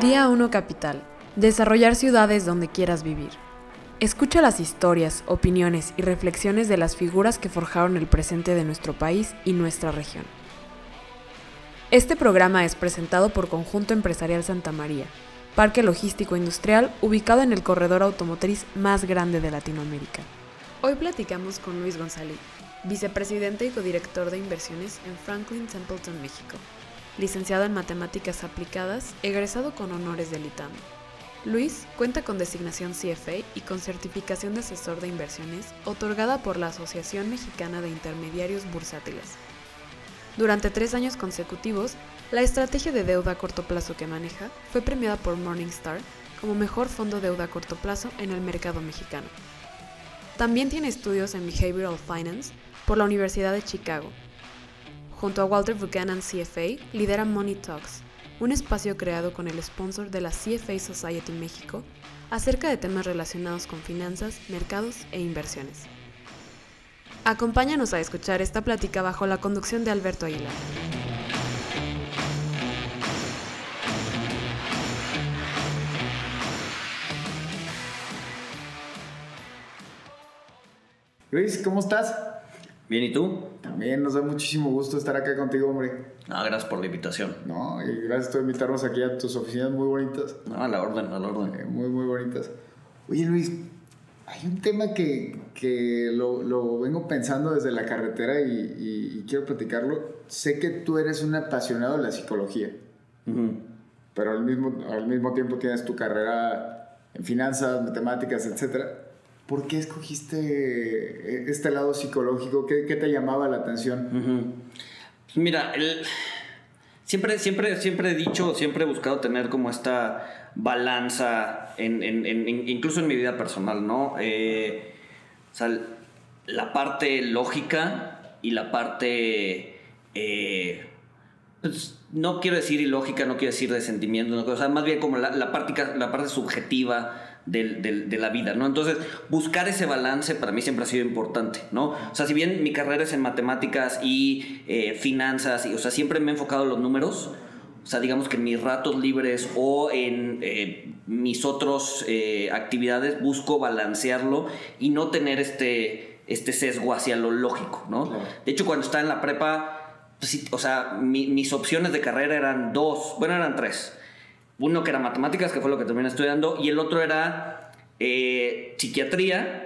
Día 1 Capital. Desarrollar ciudades donde quieras vivir. Escucha las historias, opiniones y reflexiones de las figuras que forjaron el presente de nuestro país y nuestra región. Este programa es presentado por Conjunto Empresarial Santa María, parque logístico industrial ubicado en el corredor automotriz más grande de Latinoamérica. Hoy platicamos con Luis González, vicepresidente y codirector de inversiones en Franklin Templeton, México licenciado en Matemáticas Aplicadas, egresado con honores del ITAM. Luis cuenta con designación CFA y con certificación de asesor de inversiones otorgada por la Asociación Mexicana de Intermediarios Bursátiles. Durante tres años consecutivos, la estrategia de deuda a corto plazo que maneja fue premiada por Morningstar como mejor fondo deuda a corto plazo en el mercado mexicano. También tiene estudios en Behavioral Finance por la Universidad de Chicago Junto a Walter Buchanan CFA, lidera Money Talks, un espacio creado con el sponsor de la CFA Society México acerca de temas relacionados con finanzas, mercados e inversiones. Acompáñanos a escuchar esta plática bajo la conducción de Alberto Aguilar. Luis, ¿cómo estás? Bien, ¿y tú? También nos da muchísimo gusto estar acá contigo, hombre. No, gracias por la invitación. No, y gracias por invitarnos aquí a tus oficinas muy bonitas. No, a la orden, a la orden. Eh, muy, muy bonitas. Oye, Luis, hay un tema que, que lo, lo, vengo pensando desde la carretera y, y, quiero platicarlo. Sé que tú eres un apasionado de la psicología, pero al mismo, al mismo tiempo tienes tu carrera en finanzas, matemáticas, etcétera. ¿Por qué escogiste eh, este lado psicológico? ¿Qué, te llamaba la atención? Pues mira, siempre, siempre, siempre he dicho, siempre he buscado tener como esta balanza, en, incluso en mi vida personal, ¿no? Eh, o sea, la parte lógica y la parte... Eh, pues, no quiero decir ilógica, no quiero decir de sentimiento, ¿no? o sea, más bien como la, parte, la parte subjetiva de la vida, ¿no? Entonces, buscar ese balance para mí siempre ha sido importante, ¿no? O sea, si bien mi carrera es en matemáticas y eh, finanzas, y, o sea, siempre me he enfocado en los números, o sea, digamos que en mis ratos libres o en eh, mis otras eh, actividades busco balancearlo y no tener este, este sesgo hacia lo lógico, ¿no? De hecho, cuando estaba en la prepa, pues o sea, mis opciones de carrera eran dos, bueno, eran tres uno que era matemáticas, que fue lo que terminé estudiando, y el otro era eh, psiquiatría.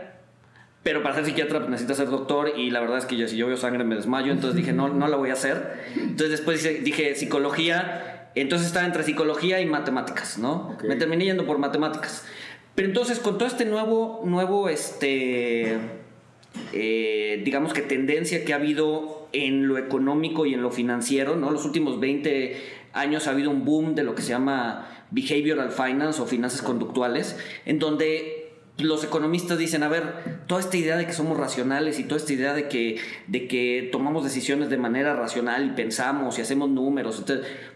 Pero para ser psiquiatra pues, necesitas ser doctor y la verdad es que yo, si yo veo sangre me desmayo, entonces dije, no, no la voy a hacer. Entonces después dije, psicología, entonces estaba entre psicología y matemáticas, ¿no? Me terminé yendo por matemáticas. Pero entonces con todo este nuevo, nuevo, este, eh, digamos que tendencia que ha habido en lo económico y en lo financiero, ¿no? Los últimos 20 años ha habido un boom de lo que se llama behavioral finance o finanzas conductuales, en donde los economistas dicen, a ver, toda esta idea de que somos racionales y toda esta idea de que, de que tomamos decisiones de manera racional y pensamos y hacemos números,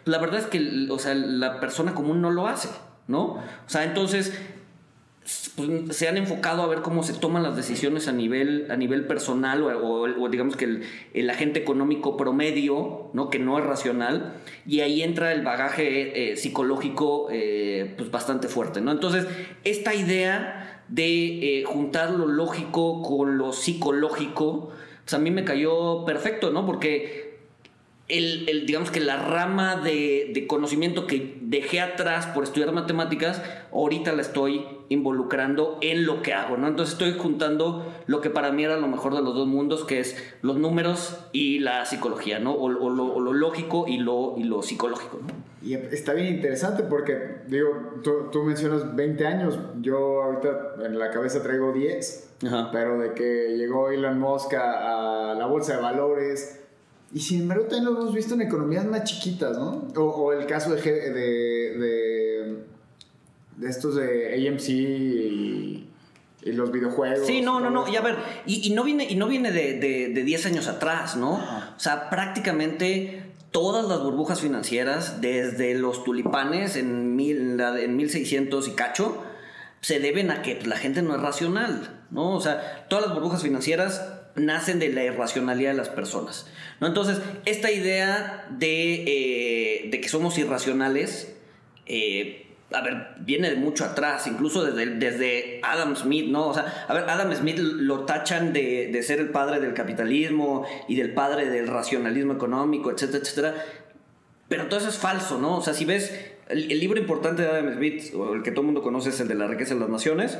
la verdad es que o sea, la persona común no lo hace, ¿no? O sea, entonces pues, se han enfocado a ver cómo se toman las decisiones a nivel, a nivel personal o, digamos que el, agente económico promedio, ¿no? que no es racional, y ahí entra el bagaje eh, psicológico eh, pues bastante fuerte. ¿no? Entonces, esta idea de eh, juntar lo lógico con lo psicológico, pues a mí me cayó perfecto, ¿no? Porque el, digamos que la rama de, conocimiento que dejé atrás por estudiar matemáticas, ahorita la estoy involucrando en lo que hago, ¿no? Entonces estoy juntando lo que para mí era lo mejor de los dos mundos, que es los números y la psicología, ¿no? O, lo, lógico y lo, y lo psicológico, Y está bien interesante porque, digo, tú, mencionas 20 años, yo ahorita en la cabeza traigo 10, pero de que llegó Elon Musk a la bolsa de valores, y sin embargo también lo hemos visto en economías más chiquitas, ¿no? O, el caso de, de, de, estos de AMC y, los videojuegos. Sí, no, no, no. Y a ver, y, no viene, y no viene de, de, 10 años atrás, ¿no? O sea, prácticamente todas las burbujas financieras, desde los tulipanes en, mil, en 1600 y cacho, se deben a que la gente no es racional, ¿no? O sea, todas las burbujas financieras nacen de la irracionalidad de las personas. ¿no? Entonces, esta idea de, eh, de que somos irracionales, eh, a ver, viene de mucho atrás, incluso desde, desde Adam Smith, ¿no? O sea, a ver, Adam Smith lo tachan de, de, ser el padre del capitalismo y del padre del racionalismo económico, etcétera, etcétera. Pero todo eso es falso, ¿no? O sea, si ves el, libro importante de Adam Smith, o el que todo el mundo conoce, es el de la riqueza de las naciones.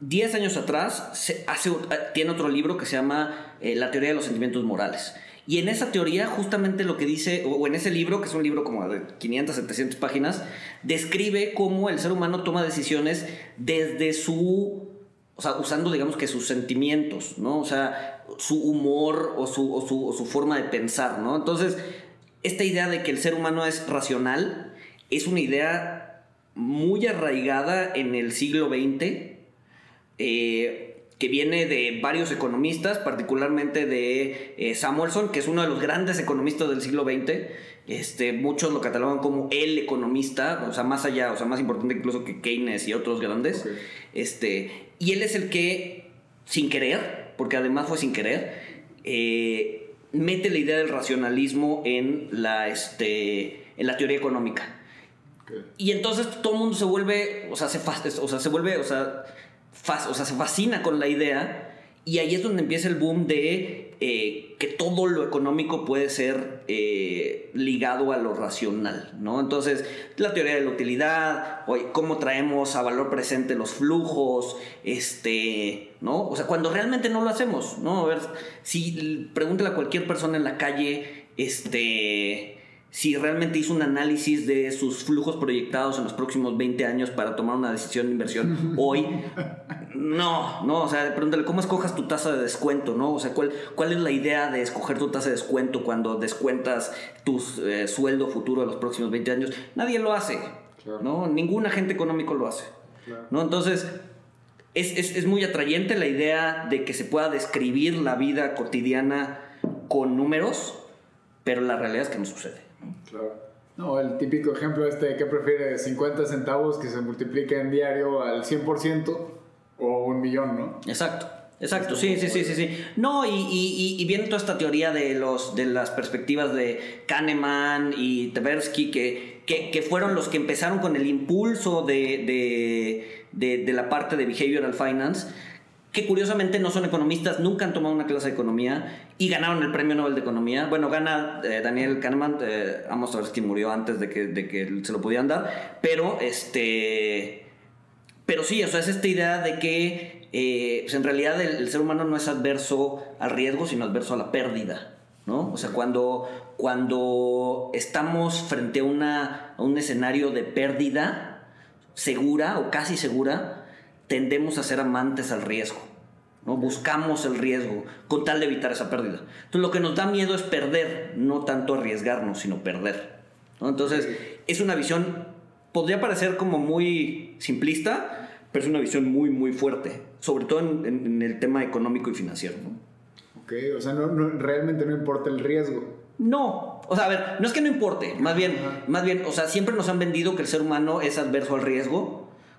Diez años atrás se hace, tiene otro libro que se llama eh, La teoría de los sentimientos morales. Y en esa teoría, justamente lo que dice, o en ese libro, que es un libro como de 500, 700 páginas, describe cómo el ser humano toma decisiones desde su, o sea, usando, digamos que sus sentimientos, ¿no? O sea, su humor o su, su forma de pensar, ¿no? Entonces, esta idea de que el ser humano es racional es una idea muy arraigada en el siglo XX. Eh, que viene de varios economistas, particularmente de eh, Samuelson, que es uno de los grandes economistas del siglo XX. Este, muchos lo catalogan como el economista, o sea, más allá, o sea, más importante incluso que Keynes y otros grandes. Este, y él es el que, sin querer, porque además fue sin querer, eh, mete la idea del racionalismo en la, este, en la teoría económica. Y entonces todo el mundo se vuelve, o sea, se, o sea, se vuelve, o sea, o sea, se fascina con la idea y ahí es donde empieza el boom de eh, que todo lo económico puede ser eh, ligado a lo racional, ¿no? Entonces, la teoría de la utilidad, cómo traemos a valor presente los flujos, este, ¿no? O sea, cuando realmente no lo hacemos, ¿no? A ver, si pregúntale a cualquier persona en la calle, este si realmente hizo un análisis de sus flujos proyectados en los próximos 20 años para tomar una decisión de inversión hoy. No, no, o sea, pregúntale, ¿cómo escojas tu tasa de descuento, no? O sea, ¿cuál, cuál es la idea de escoger tu tasa de descuento cuando descuentas tu eh, sueldo futuro de los próximos 20 años? Nadie lo hace, ¿no? Ningún agente económico lo hace, ¿no? Entonces, es, es, es muy atrayente la idea de que se pueda describir la vida cotidiana con números, pero la realidad es que no sucede. Claro. No, el típico ejemplo este, ¿qué prefiere? 50 centavos que se multiplique en diario al 100% o un millón, ¿no? Exacto. Exacto, sí, sí, sí, sí, sí. No, y, y, y, viene toda esta teoría de, los, de las perspectivas de Kahneman y Tversky, que, que, que fueron los que empezaron con el impulso de, de, de, de la parte de Behavioral Finance que curiosamente no son economistas, nunca han tomado una clase de economía y ganaron el premio Nobel de Economía. Bueno, gana eh, Daniel Kahneman, eh, vamos a ver si murió antes de que, se lo pudieran dar, pero este... Pero sí, o es esta idea de que eh, pues en realidad el, ser humano no es adverso al riesgo, sino adverso a la pérdida. ¿no? O sea, cuando, cuando estamos frente a, una, a un escenario de pérdida segura o casi segura, tendemos a ser amantes al riesgo. ¿No? Buscamos el riesgo con tal de evitar esa pérdida. Entonces lo que nos da miedo es perder, no tanto arriesgarnos, sino perder. Entonces es una visión, podría parecer como muy simplista, pero es una visión muy, muy fuerte, sobre todo en, el tema económico y financiero. Ok, o sea, no, realmente no importa el riesgo. No, o sea, a ver, no es que no importe, más bien, más bien, o sea, siempre nos han vendido que el ser humano es adverso al riesgo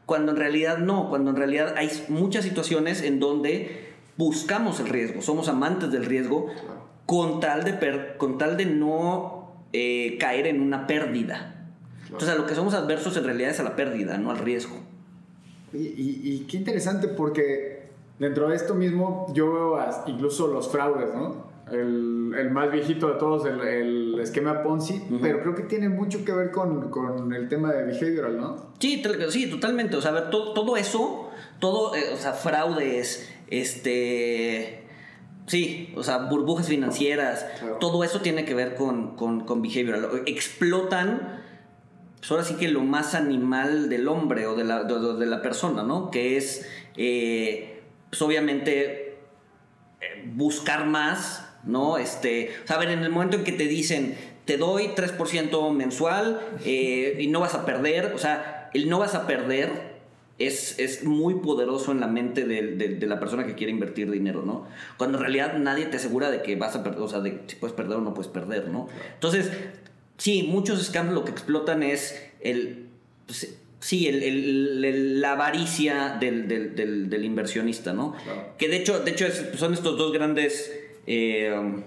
cuando en realidad no, cuando en realidad hay muchas situaciones en donde buscamos el riesgo, somos amantes del riesgo con tal de, con tal de no eh, caer en una pérdida. Entonces a lo que somos adversos en realidad es a la pérdida, no al riesgo. Y, qué interesante porque dentro de esto mismo yo veo incluso los fraudes, ¿no? El, el, más viejito de todos, el, el esquema Ponzi, pero creo que tiene mucho que ver con, con, el tema de behavioral, ¿no? Sí, sí, totalmente. O sea, a ver, todo, todo eso, todo, eh, o sea, fraudes, este... Sí, o sea, burbujas financieras, todo eso tiene que ver con, con, con behavioral. Explotan, pues ahora sí que lo más animal del hombre o de la, de, la persona, ¿no? Que es, eh, pues obviamente, eh, buscar más ¿no? Este, o sea, a ver, en el momento en que te dicen, te doy 3% mensual eh, y no vas a perder, o sea, el no vas a perder es, es muy poderoso en la mente de, de, la persona que quiere invertir dinero, ¿no? Cuando en realidad nadie te asegura de que vas a perder, o sea, de si puedes perder o no puedes perder, ¿no? Entonces, sí, muchos scams lo que explotan es el... Pues, sí, el, el, la avaricia del, del, del, inversionista, ¿no? Que de hecho, de hecho son estos dos grandes eh,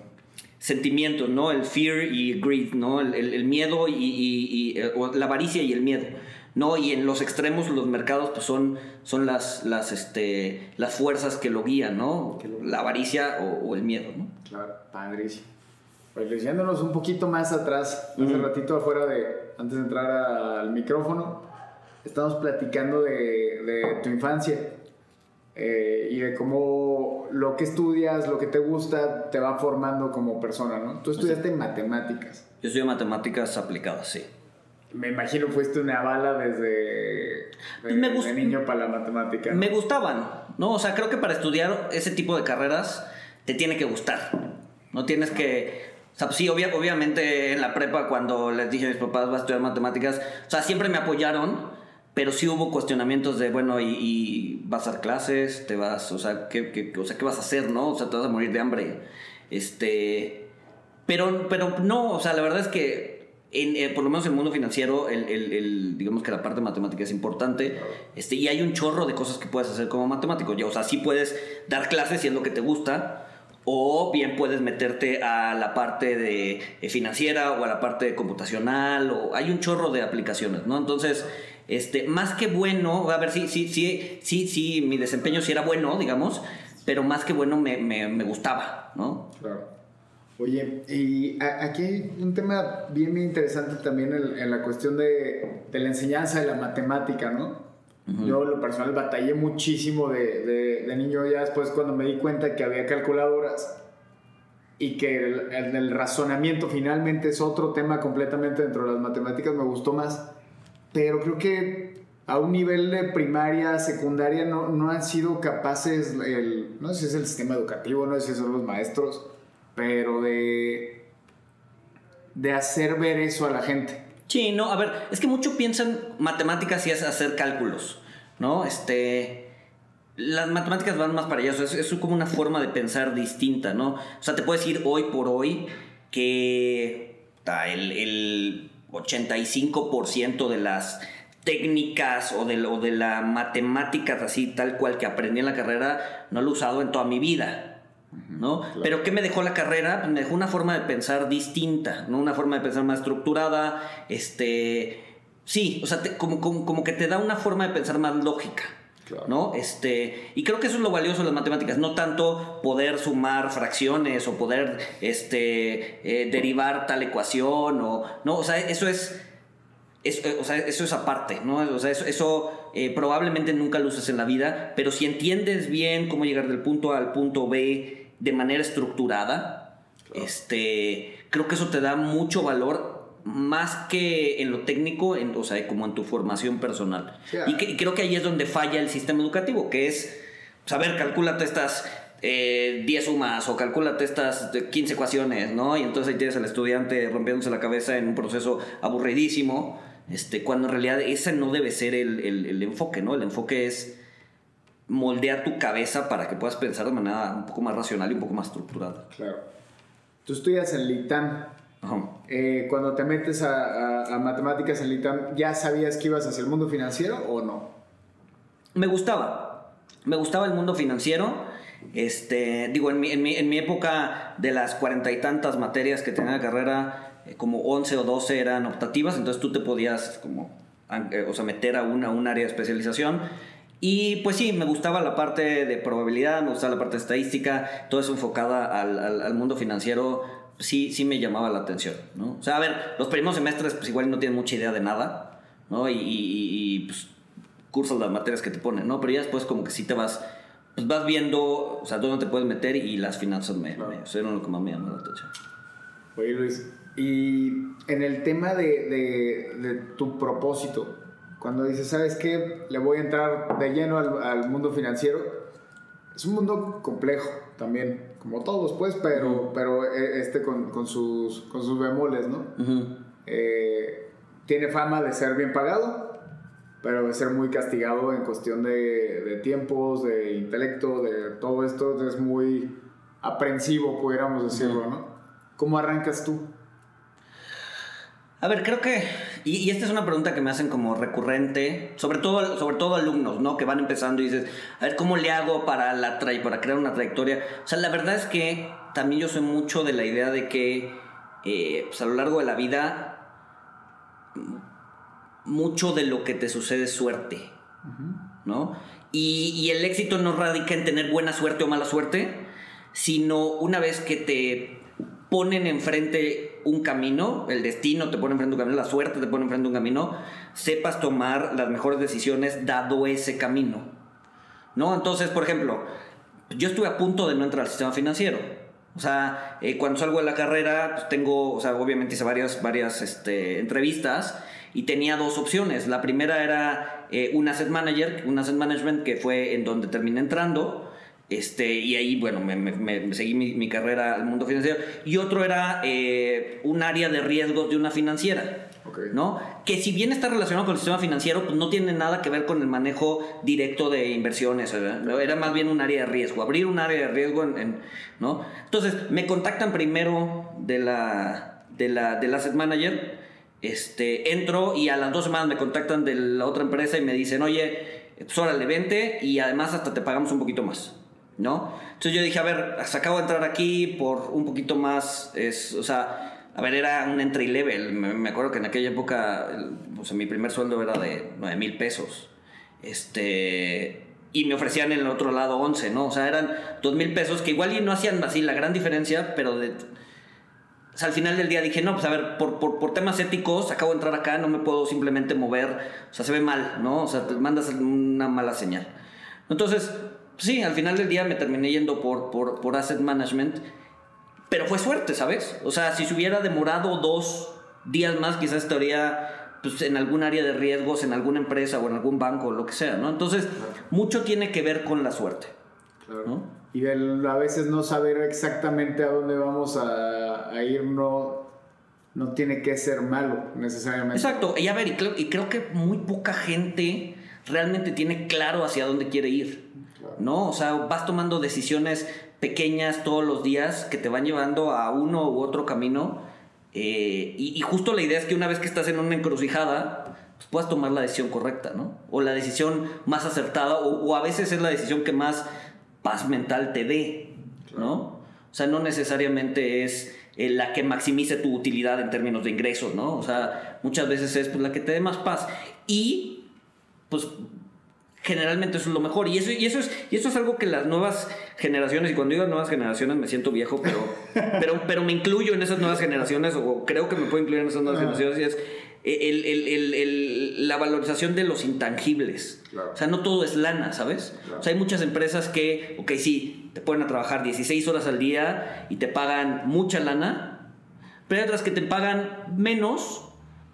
sentimientos, ¿no? El fear y greed, ¿no? El, miedo y, eh, la avaricia y el miedo. ¿no? Y en los extremos los mercados pues son, son las, las, este, las fuerzas que lo guían, ¿no? La avaricia o, el miedo, ¿no? Claro, padrísimo. Pues leyéndonos un poquito más atrás, hace ratito afuera de, antes de entrar al micrófono, estamos platicando de, de tu infancia eh, y de cómo lo que estudias, lo que te gusta, te va formando como persona, ¿no? Tú estudiaste matemáticas. Yo estudié matemáticas aplicadas, sí. Me imagino fuiste una bala desde pues de, niño para la matemática. Me gustaban, ¿no? O sea, creo que para estudiar ese tipo de carreras te tiene que gustar. No tienes que... O sea, sí, obviamente en la prepa cuando les dije a mis papás vas a estudiar matemáticas, o sea, siempre me apoyaron, pero sí hubo cuestionamientos de, bueno, y, vas a dar clases, te vas, o sea, ¿qué, o sea, ¿qué vas a hacer, no? O sea, te vas a morir de hambre. Este... Pero, pero no, o sea, la verdad es que eh, por lo menos en el mundo financiero, el, digamos que la parte matemática es importante. Este, y hay un chorro de cosas que puedes hacer como matemático. Ya, o sea, sí puedes dar clases si es lo que te gusta. O bien puedes meterte a la parte de, eh, financiera o a la parte computacional. O hay un chorro de aplicaciones, ¿no? Entonces, este, más que bueno, a ver, sí, sí, sí, sí, sí, mi desempeño sí era bueno, digamos, pero más que bueno me, me, me gustaba, ¿no? Claro. Oye, y aquí hay un tema bien, bien interesante también en, la cuestión de, la enseñanza de la matemática, ¿no? Yo, lo personal, batallé muchísimo de, de, niño ya después cuando me di cuenta que había calculadoras y que el, el, razonamiento finalmente es otro tema completamente dentro de las matemáticas, me gustó más. Pero creo que a un nivel de primaria, secundaria, no, no han sido capaces, el, no sé si es el sistema educativo, no sé si son los maestros, pero de, de hacer ver eso a la gente. Sí, no, a ver, es que mucho piensan matemáticas y es hacer cálculos, ¿no? Este, las matemáticas van más para allá, es, es como una forma de pensar distinta, ¿no? O sea, te puedes decir hoy por hoy que el 85% de las técnicas o de, o de la matemática así tal cual que aprendí en la carrera no lo he usado en toda mi vida. ¿no? Pero ¿qué me dejó la carrera? Pues me dejó una forma de pensar distinta, ¿no? Una forma de pensar más estructurada, este... Sí, o sea, como, como, que te da una forma de pensar más lógica. ¿No? Este, y creo que eso es lo valioso de las matemáticas, no tanto poder sumar fracciones o poder este, eh, derivar tal ecuación o no, o sea, eso es, eh, o sea, eso es aparte, ¿no? O sea, eso, eso eh, probablemente nunca lo uses en la vida, pero si entiendes bien cómo llegar del punto A al punto B de manera estructurada, este, creo que eso te da mucho valor más que en lo técnico, en, o sea, como en tu formación personal. y, creo que ahí es donde falla el sistema educativo, que es, saber, pues, calcúlate estas 10 eh, sumas o calcúlate estas 15 ecuaciones, ¿no? Y entonces ahí tienes al estudiante rompiéndose la cabeza en un proceso aburridísimo, este, cuando en realidad ese no debe ser el, el enfoque, ¿no? El enfoque es moldear tu cabeza para que puedas pensar de manera un poco más racional y un poco más estructurada. Claro. Tú estudias en LITAM. Eh, cuando te metes a, matemáticas en LITAM, ¿ya sabías que ibas hacia el mundo financiero o no? Me gustaba. Me gustaba el mundo financiero. Este, digo, en mi, en mi, en mi época de las cuarenta y tantas materias que tenía la carrera, eh, como 11 o 12 eran optativas, entonces tú te podías como, eh, o sea, meter a una, un área de especialización. Y pues sí, me gustaba la parte de probabilidad, me gustaba la parte estadística, todo eso enfocada al, al, mundo financiero, sí, sí me llamaba la atención, ¿no? O sea, a ver, los primeros semestres pues igual no tienen mucha idea de nada, ¿no? Y, y, pues cursas las materias que te ponen, ¿no? Pero ya después como que sí te vas, pues vas viendo, o sea, dónde te puedes meter y las finanzas me, claro. me lo que más me llamó la atención. Oye Luis, y en el tema de, de, de tu propósito, cuando dices, ¿sabes qué? Le voy a entrar de lleno al, mundo financiero. Es un mundo complejo también, como todos, pues, pero, pero eh, este con, sus, con sus bemoles, ¿no? Eh, tiene fama de ser bien pagado, pero de ser muy castigado en cuestión de, de tiempos, de intelecto, de todo esto. Es muy aprensivo, pudiéramos decirlo, ¿no? ¿Cómo arrancas tú? A ver, creo que, y, esta es una pregunta que me hacen como recurrente, sobre todo, sobre todo alumnos, ¿no? Que van empezando y dices, a ver, ¿cómo le hago para, la para crear una trayectoria? O sea, la verdad es que también yo soy mucho de la idea de que, eh, pues a lo largo de la vida, mucho de lo que te sucede es suerte, ¿no? Y, y el éxito no radica en tener buena suerte o mala suerte, sino una vez que te ponen enfrente un camino, el destino te pone enfrente un camino, la suerte te pone enfrente un camino, sepas tomar las mejores decisiones dado ese camino. ¿No? Entonces, por ejemplo, yo estuve a punto de no entrar al sistema financiero. O sea, eh, cuando salgo de la carrera, pues tengo, o sea, obviamente hice varias, varias este, entrevistas y tenía dos opciones. La primera era eh, un asset manager, un asset management que fue en donde terminé entrando. Este, y ahí, bueno, me, seguí mi, carrera al mundo financiero. Y otro era eh, un área de riesgos de una financiera. ¿no? Que si bien está relacionado con el sistema financiero, pues no tiene nada que ver con el manejo directo de inversiones. Era más bien un área de riesgo. Abrir un área de riesgo, en, ¿no? Entonces, me contactan primero de la, de la, del asset manager. Este, entro y a las dos semanas me contactan de la otra empresa y me dicen, oye, pues órale, vente y además hasta te pagamos un poquito más. ¿No? Entonces yo dije, a ver, hasta acabo de entrar aquí por un poquito más, es, o sea, a ver, era un entry level. Me, acuerdo que en aquella época, o sea, mi primer sueldo era de 9 mil pesos. Este, y me ofrecían en el otro lado 11, ¿no? O sea, eran 2 mil pesos que igual no hacían así la gran diferencia, pero al final del día dije, no, pues a ver, por, por, por, temas éticos, acabo de entrar acá, no me puedo simplemente mover, o sea, se ve mal, ¿no? O sea, te mandas una mala señal. Entonces, sí, al final del día me terminé yendo por, por, por asset management, pero fue suerte, ¿sabes? O sea, si se hubiera demorado dos días más, quizás estaría pues, en algún área de riesgos, en alguna empresa o en algún banco, o lo que sea, ¿no? Entonces, mucho tiene que ver con la suerte. Claro. Y a veces no saber exactamente a dónde vamos a, ir no, no tiene que ser malo necesariamente. Exacto. Y a ver, y y creo que muy poca gente realmente tiene claro hacia dónde quiere ir. ¿No? O sea, vas tomando decisiones pequeñas todos los días que te van llevando a uno u otro camino. Eh, y, justo la idea es que una vez que estás en una encrucijada, pues puedas tomar la decisión correcta, ¿no? O la decisión más acertada, o, a veces es la decisión que más paz mental te dé, ¿no? O sea, no necesariamente es eh, la que maximice tu utilidad en términos de ingresos, ¿no? O sea, muchas veces es pues, la que te dé más paz. Y, pues, generalmente eso es lo mejor. Y eso, y eso, es, y eso es algo que las nuevas generaciones, y cuando digo nuevas generaciones me siento viejo, pero, pero, pero me incluyo en esas nuevas generaciones, o creo que me puedo incluir en esas nuevas generaciones, y es el, el, el, la valorización de los intangibles. O sea, no todo es lana, ¿sabes? O sea, hay muchas empresas que, ok, sí, te ponen a trabajar 16 horas al día y te pagan mucha lana, pero hay otras que te pagan menos,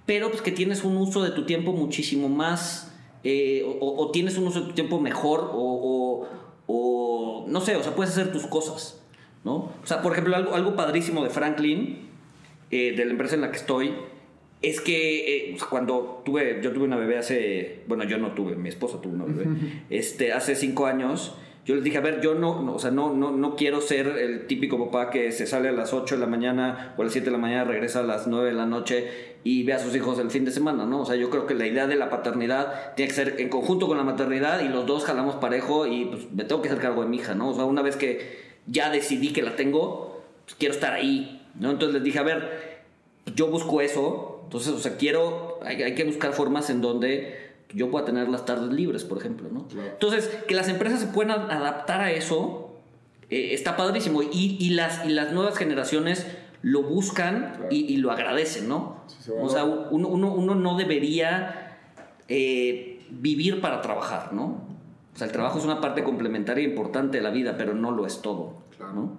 pero pues que tienes un uso de tu tiempo muchísimo más eh, o, tienes un uso de tu tiempo mejor o, o, no sé, o sea, puedes hacer tus cosas, ¿no? O sea, por ejemplo, algo, algo padrísimo de Franklin, eh, de la empresa en la que estoy, es que eh, cuando tuve, yo tuve una bebé hace, bueno, yo no tuve, mi esposa tuvo una bebé, este, hace cinco años, yo les dije, a ver, yo no, o sea, no, no, no quiero ser el típico papá que se sale a las 8 de la mañana o a las 7 de la mañana, regresa a las 9 de la noche y ve a sus hijos el fin de semana, ¿no? O sea, yo creo que la idea de la paternidad tiene que ser en conjunto con la maternidad y los dos jalamos parejo y pues me tengo que hacer cargo de mi hija, ¿no? O sea, una vez que ya decidí que la tengo, pues quiero estar ahí, ¿no? Entonces les dije, a ver, yo busco eso, entonces, o sea, quiero, hay, hay que buscar formas en donde yo pueda tener las tardes libres, por ejemplo, ¿no? Entonces, que las empresas se puedan adaptar a eso eh, está padrísimo. Y, y, las, y las nuevas generaciones lo buscan y, lo agradecen, ¿no? o sea, uno, uno, no debería eh, vivir para trabajar, ¿no? O sea, el trabajo es una parte complementaria importante de la vida, pero no lo es todo, ¿no?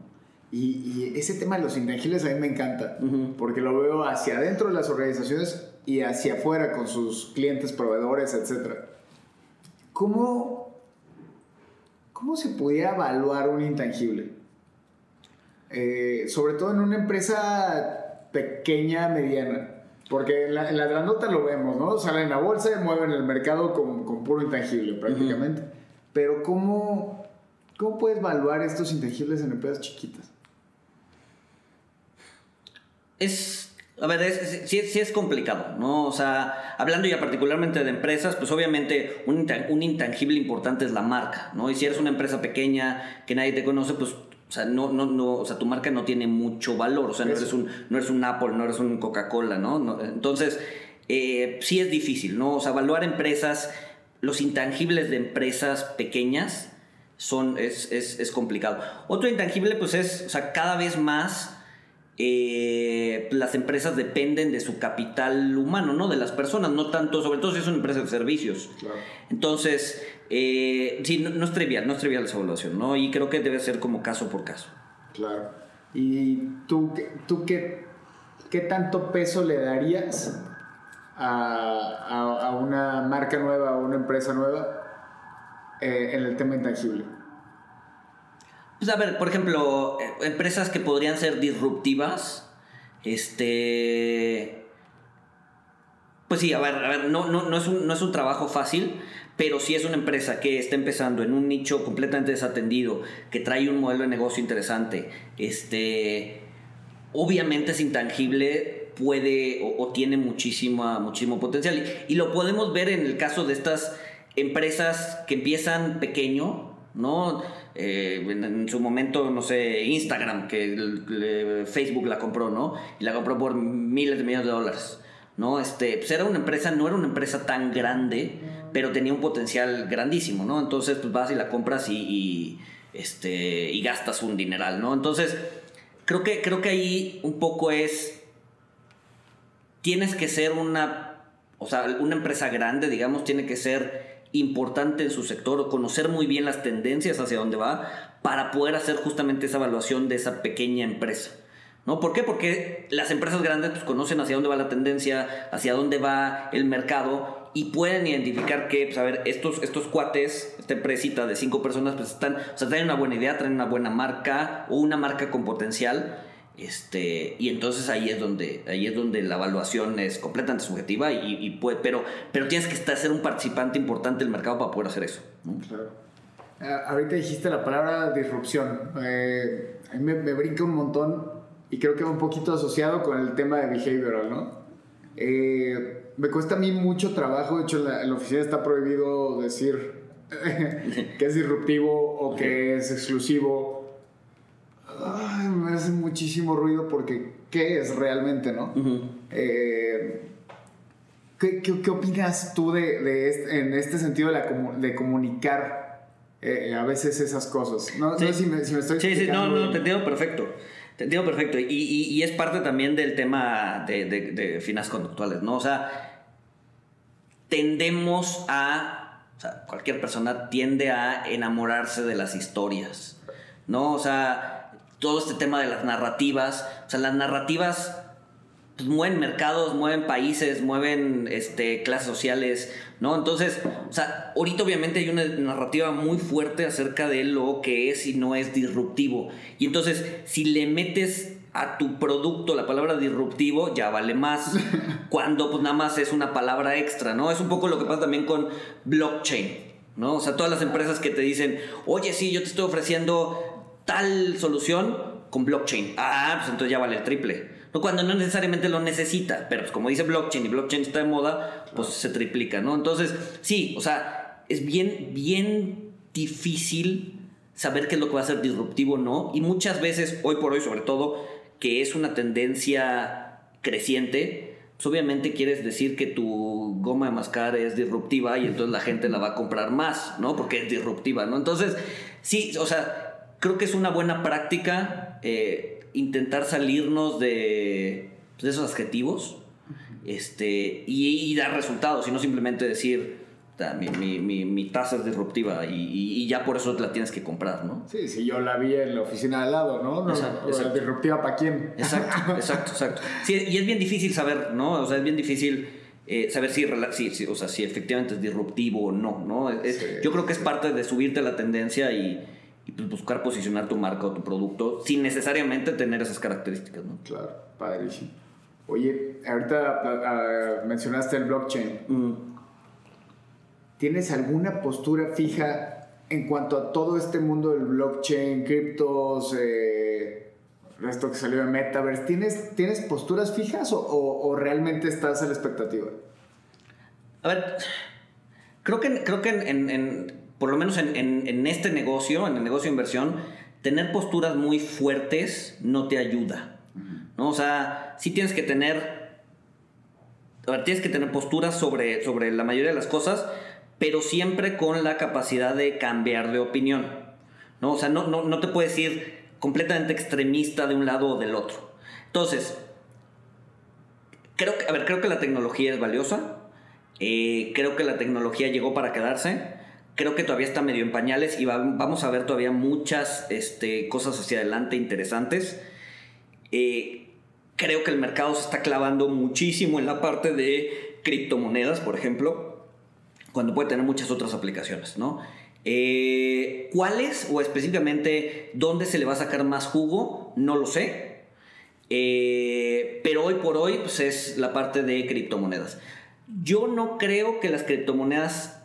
Y, ese tema de los intangibles a mí me encanta, porque lo veo hacia adentro de las organizaciones y hacia afuera con sus clientes, proveedores, etc. ¿Cómo, cómo se podía evaluar un intangible? Eh, sobre todo en una empresa pequeña, mediana. Porque en la, en la grandota lo vemos, ¿no? Salen en la bolsa y mueven el mercado con, con puro intangible prácticamente. Pero ¿cómo, ¿cómo puedes evaluar estos intangibles en empresas chiquitas? Es a ver, es, sí, es complicado, ¿no? O sea, hablando ya particularmente de empresas, pues obviamente un, un, intangible importante es la marca, ¿no? Y si eres una empresa pequeña que nadie te conoce, pues, o sea, no, no, no, o sea, tu marca no tiene mucho valor, o sea, no eres un, no eres un Apple, no eres un Coca-Cola, ¿no? Entonces, eh, sí es difícil, ¿no? O sea, evaluar empresas, los intangibles de empresas pequeñas son, es, es, es complicado. Otro intangible, pues es, o sea, cada vez más eh, las empresas dependen de su capital humano, ¿no? De las personas, no tanto, sobre todo si es una empresa de servicios. Entonces, eh, sí, no, es trivial, no es trivial esa evaluación, ¿no? Y creo que debe ser como caso por caso. Claro. ¿Y tú, tú qué, qué tanto peso le darías a, a, una marca nueva, a una empresa nueva eh, en el tema intangible? Pues a ver, por ejemplo, eh, empresas que podrían ser disruptivas, este... Pues sí, a ver, a ver no, no, no, es un, no es un trabajo fácil, pero si es una empresa que está empezando en un nicho completamente desatendido, que trae un modelo de negocio interesante, este, obviamente es intangible, puede o, tiene muchísima, muchísimo potencial. Y, y, lo podemos ver en el caso de estas empresas que empiezan pequeño, ¿no? Eh, en, su momento, no sé, Instagram, que Facebook la compró, ¿no? Y la compró por miles de millones de dólares, ¿no? Este, pues era una empresa, no era una empresa tan grande, pero tenía un potencial grandísimo, ¿no? Entonces, pues vas y la compras y, este, y gastas un dineral, ¿no? Entonces, creo que, creo que ahí un poco es, tienes que ser una, o sea, una empresa grande, digamos, tiene que ser importante en su sector o conocer muy bien las tendencias hacia dónde va para poder hacer justamente esa evaluación de esa pequeña empresa. ¿No? ¿Por qué? Porque las empresas grandes pues, conocen hacia dónde va la tendencia, hacia dónde va el mercado y pueden identificar que, pues, a ver, estos, estos cuates, esta empresita de cinco personas, pues están, o sea, traen una buena idea, traen una buena marca o una marca con potencial este, y entonces ahí es donde, ahí es donde la evaluación es completamente subjetiva y, puede, pero, pero tienes que estar, ser un participante importante del mercado para poder hacer eso. Claro. Ah, ahorita dijiste la palabra disrupción. Eh, a mí me, me, brinca un montón y creo que va un poquito asociado con el tema de behavioral, ¿no? Eh, me cuesta a mí mucho trabajo, de hecho en la, oficina está prohibido decir que es disruptivo o que es exclusivo me hace muchísimo ruido porque ¿qué es realmente, no? Eh, ¿qué, qué, opinas tú de, de este, en este sentido de, la, de comunicar eh, a veces esas cosas? No, sé si me, si me estoy Sí, sí, no, no, te entiendo perfecto. Te entiendo perfecto. Y, y, y es parte también del tema de, de, de finanzas conductuales, ¿no? O sea, tendemos a, o sea, cualquier persona tiende a enamorarse de las historias, ¿no? O sea, todo este tema de las narrativas. O sea, las narrativas pues, mueven mercados, mueven países, mueven este, clases sociales, ¿no? Entonces, o sea, ahorita obviamente hay una narrativa muy fuerte acerca de lo que es y no es disruptivo. Y entonces, si le metes a tu producto la palabra disruptivo, ya vale más. cuando pues nada más es una palabra extra, ¿no? Es un poco lo que pasa también con blockchain. ¿no? O sea, todas las empresas que te dicen, oye, sí, yo te estoy ofreciendo tal solución con blockchain. Ah, pues entonces ya vale el triple. No, cuando no necesariamente lo necesita, pero pues como dice blockchain y blockchain está de moda, pues se triplica, ¿no? Entonces, sí, o sea, es bien, bien difícil saber qué es lo que va a ser disruptivo o no. Y muchas veces, hoy por hoy sobre todo, que es una tendencia creciente, pues obviamente quieres decir que tu goma de mascar es disruptiva y entonces la gente la va a comprar más, ¿no? Porque es disruptiva, ¿no? Entonces, sí, o sea, creo que es una buena práctica eh, intentar salirnos de, pues, de, esos adjetivos este, y, dar resultados y no simplemente decir mi, mi, mi, tasa es disruptiva y, ya por eso la tienes que comprar, ¿no? Sí, sí, yo la vi en la oficina de al lado, ¿no? exacto, ¿Disruptiva para quién? Exacto, exacto, exacto. Sí, y es bien difícil saber, ¿no? O sea, es bien difícil eh, saber si, si, o sea, si efectivamente es disruptivo o no, ¿no? Yo creo que es parte de subirte la tendencia y buscar posicionar tu marca o tu producto sin necesariamente tener esas características, ¿no? Claro, padrísimo. Oye, ahorita ah, mencionaste el blockchain. Mm. ¿Tienes alguna postura fija en cuanto a todo este mundo del blockchain, criptos, eh, esto que salió de Metaverse? ¿Tienes, ¿tienes posturas fijas o, o, realmente estás a la expectativa? A ver, creo que, creo que en por lo menos en, este negocio, en el negocio de inversión, tener posturas muy fuertes no te ayuda. ¿no? O sea, sí tienes que tener tienes que tener posturas sobre, sobre la mayoría de las cosas, pero siempre con la capacidad de cambiar de opinión. ¿no? O sea, no, no, no te puedes ir completamente extremista de un lado o del otro. Entonces, creo que, a ver, creo que la tecnología es valiosa. Eh, creo que la tecnología llegó para quedarse. Creo que todavía está medio en pañales y vamos a ver todavía muchas este, cosas hacia adelante interesantes. Eh, creo que el mercado se está clavando muchísimo en la parte de criptomonedas, por ejemplo, cuando puede tener muchas otras aplicaciones, ¿no? Eh, ¿Cuáles o específicamente dónde se le va a sacar más jugo? No lo sé. Eh, pero hoy por hoy pues es la parte de criptomonedas. Yo no creo que las criptomonedas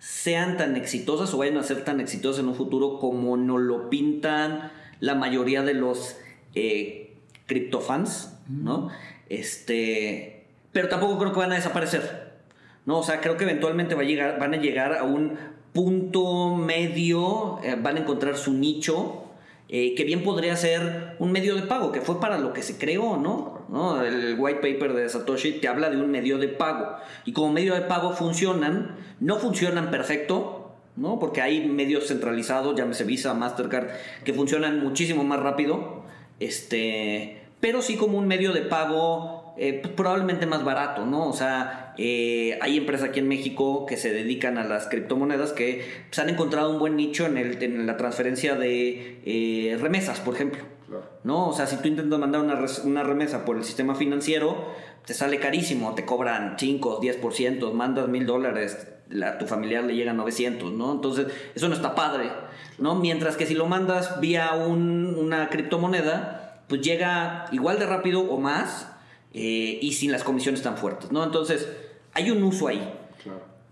sean tan exitosas o vayan a ser tan exitosas en un futuro como nos lo pintan la mayoría de los eh, criptofans, ¿no? Este, pero tampoco creo que van a desaparecer. ¿no? O sea, creo que eventualmente va a llegar, van a llegar a un punto medio, eh, van a encontrar su nicho eh, que bien podría ser un medio de pago, que fue para lo que se creó, ¿no? ¿No? El white paper de Satoshi te habla de un medio de pago. Y como medio de pago funcionan, no funcionan perfecto, ¿no? Porque hay medios centralizados, llámese Visa, Mastercard, que funcionan muchísimo más rápido, este, pero sí como un medio de pago eh, pues, probablemente más barato, ¿no? O sea, eh, hay empresas aquí en México que se dedican a las criptomonedas que pues, han encontrado un buen nicho en, el, en la transferencia de eh, remesas, por ejemplo. ¿No? O sea, si tú intentas mandar una, una remesa por el sistema financiero, te sale carísimo, te cobran 5, 10%, mandas mil dólares, a tu familiar le llega 900, ¿no? Entonces, eso no está padre, ¿no? Mientras que si lo mandas vía un, una criptomoneda, pues llega igual de rápido o más eh, y sin las comisiones tan fuertes, ¿no? Entonces, hay un uso ahí.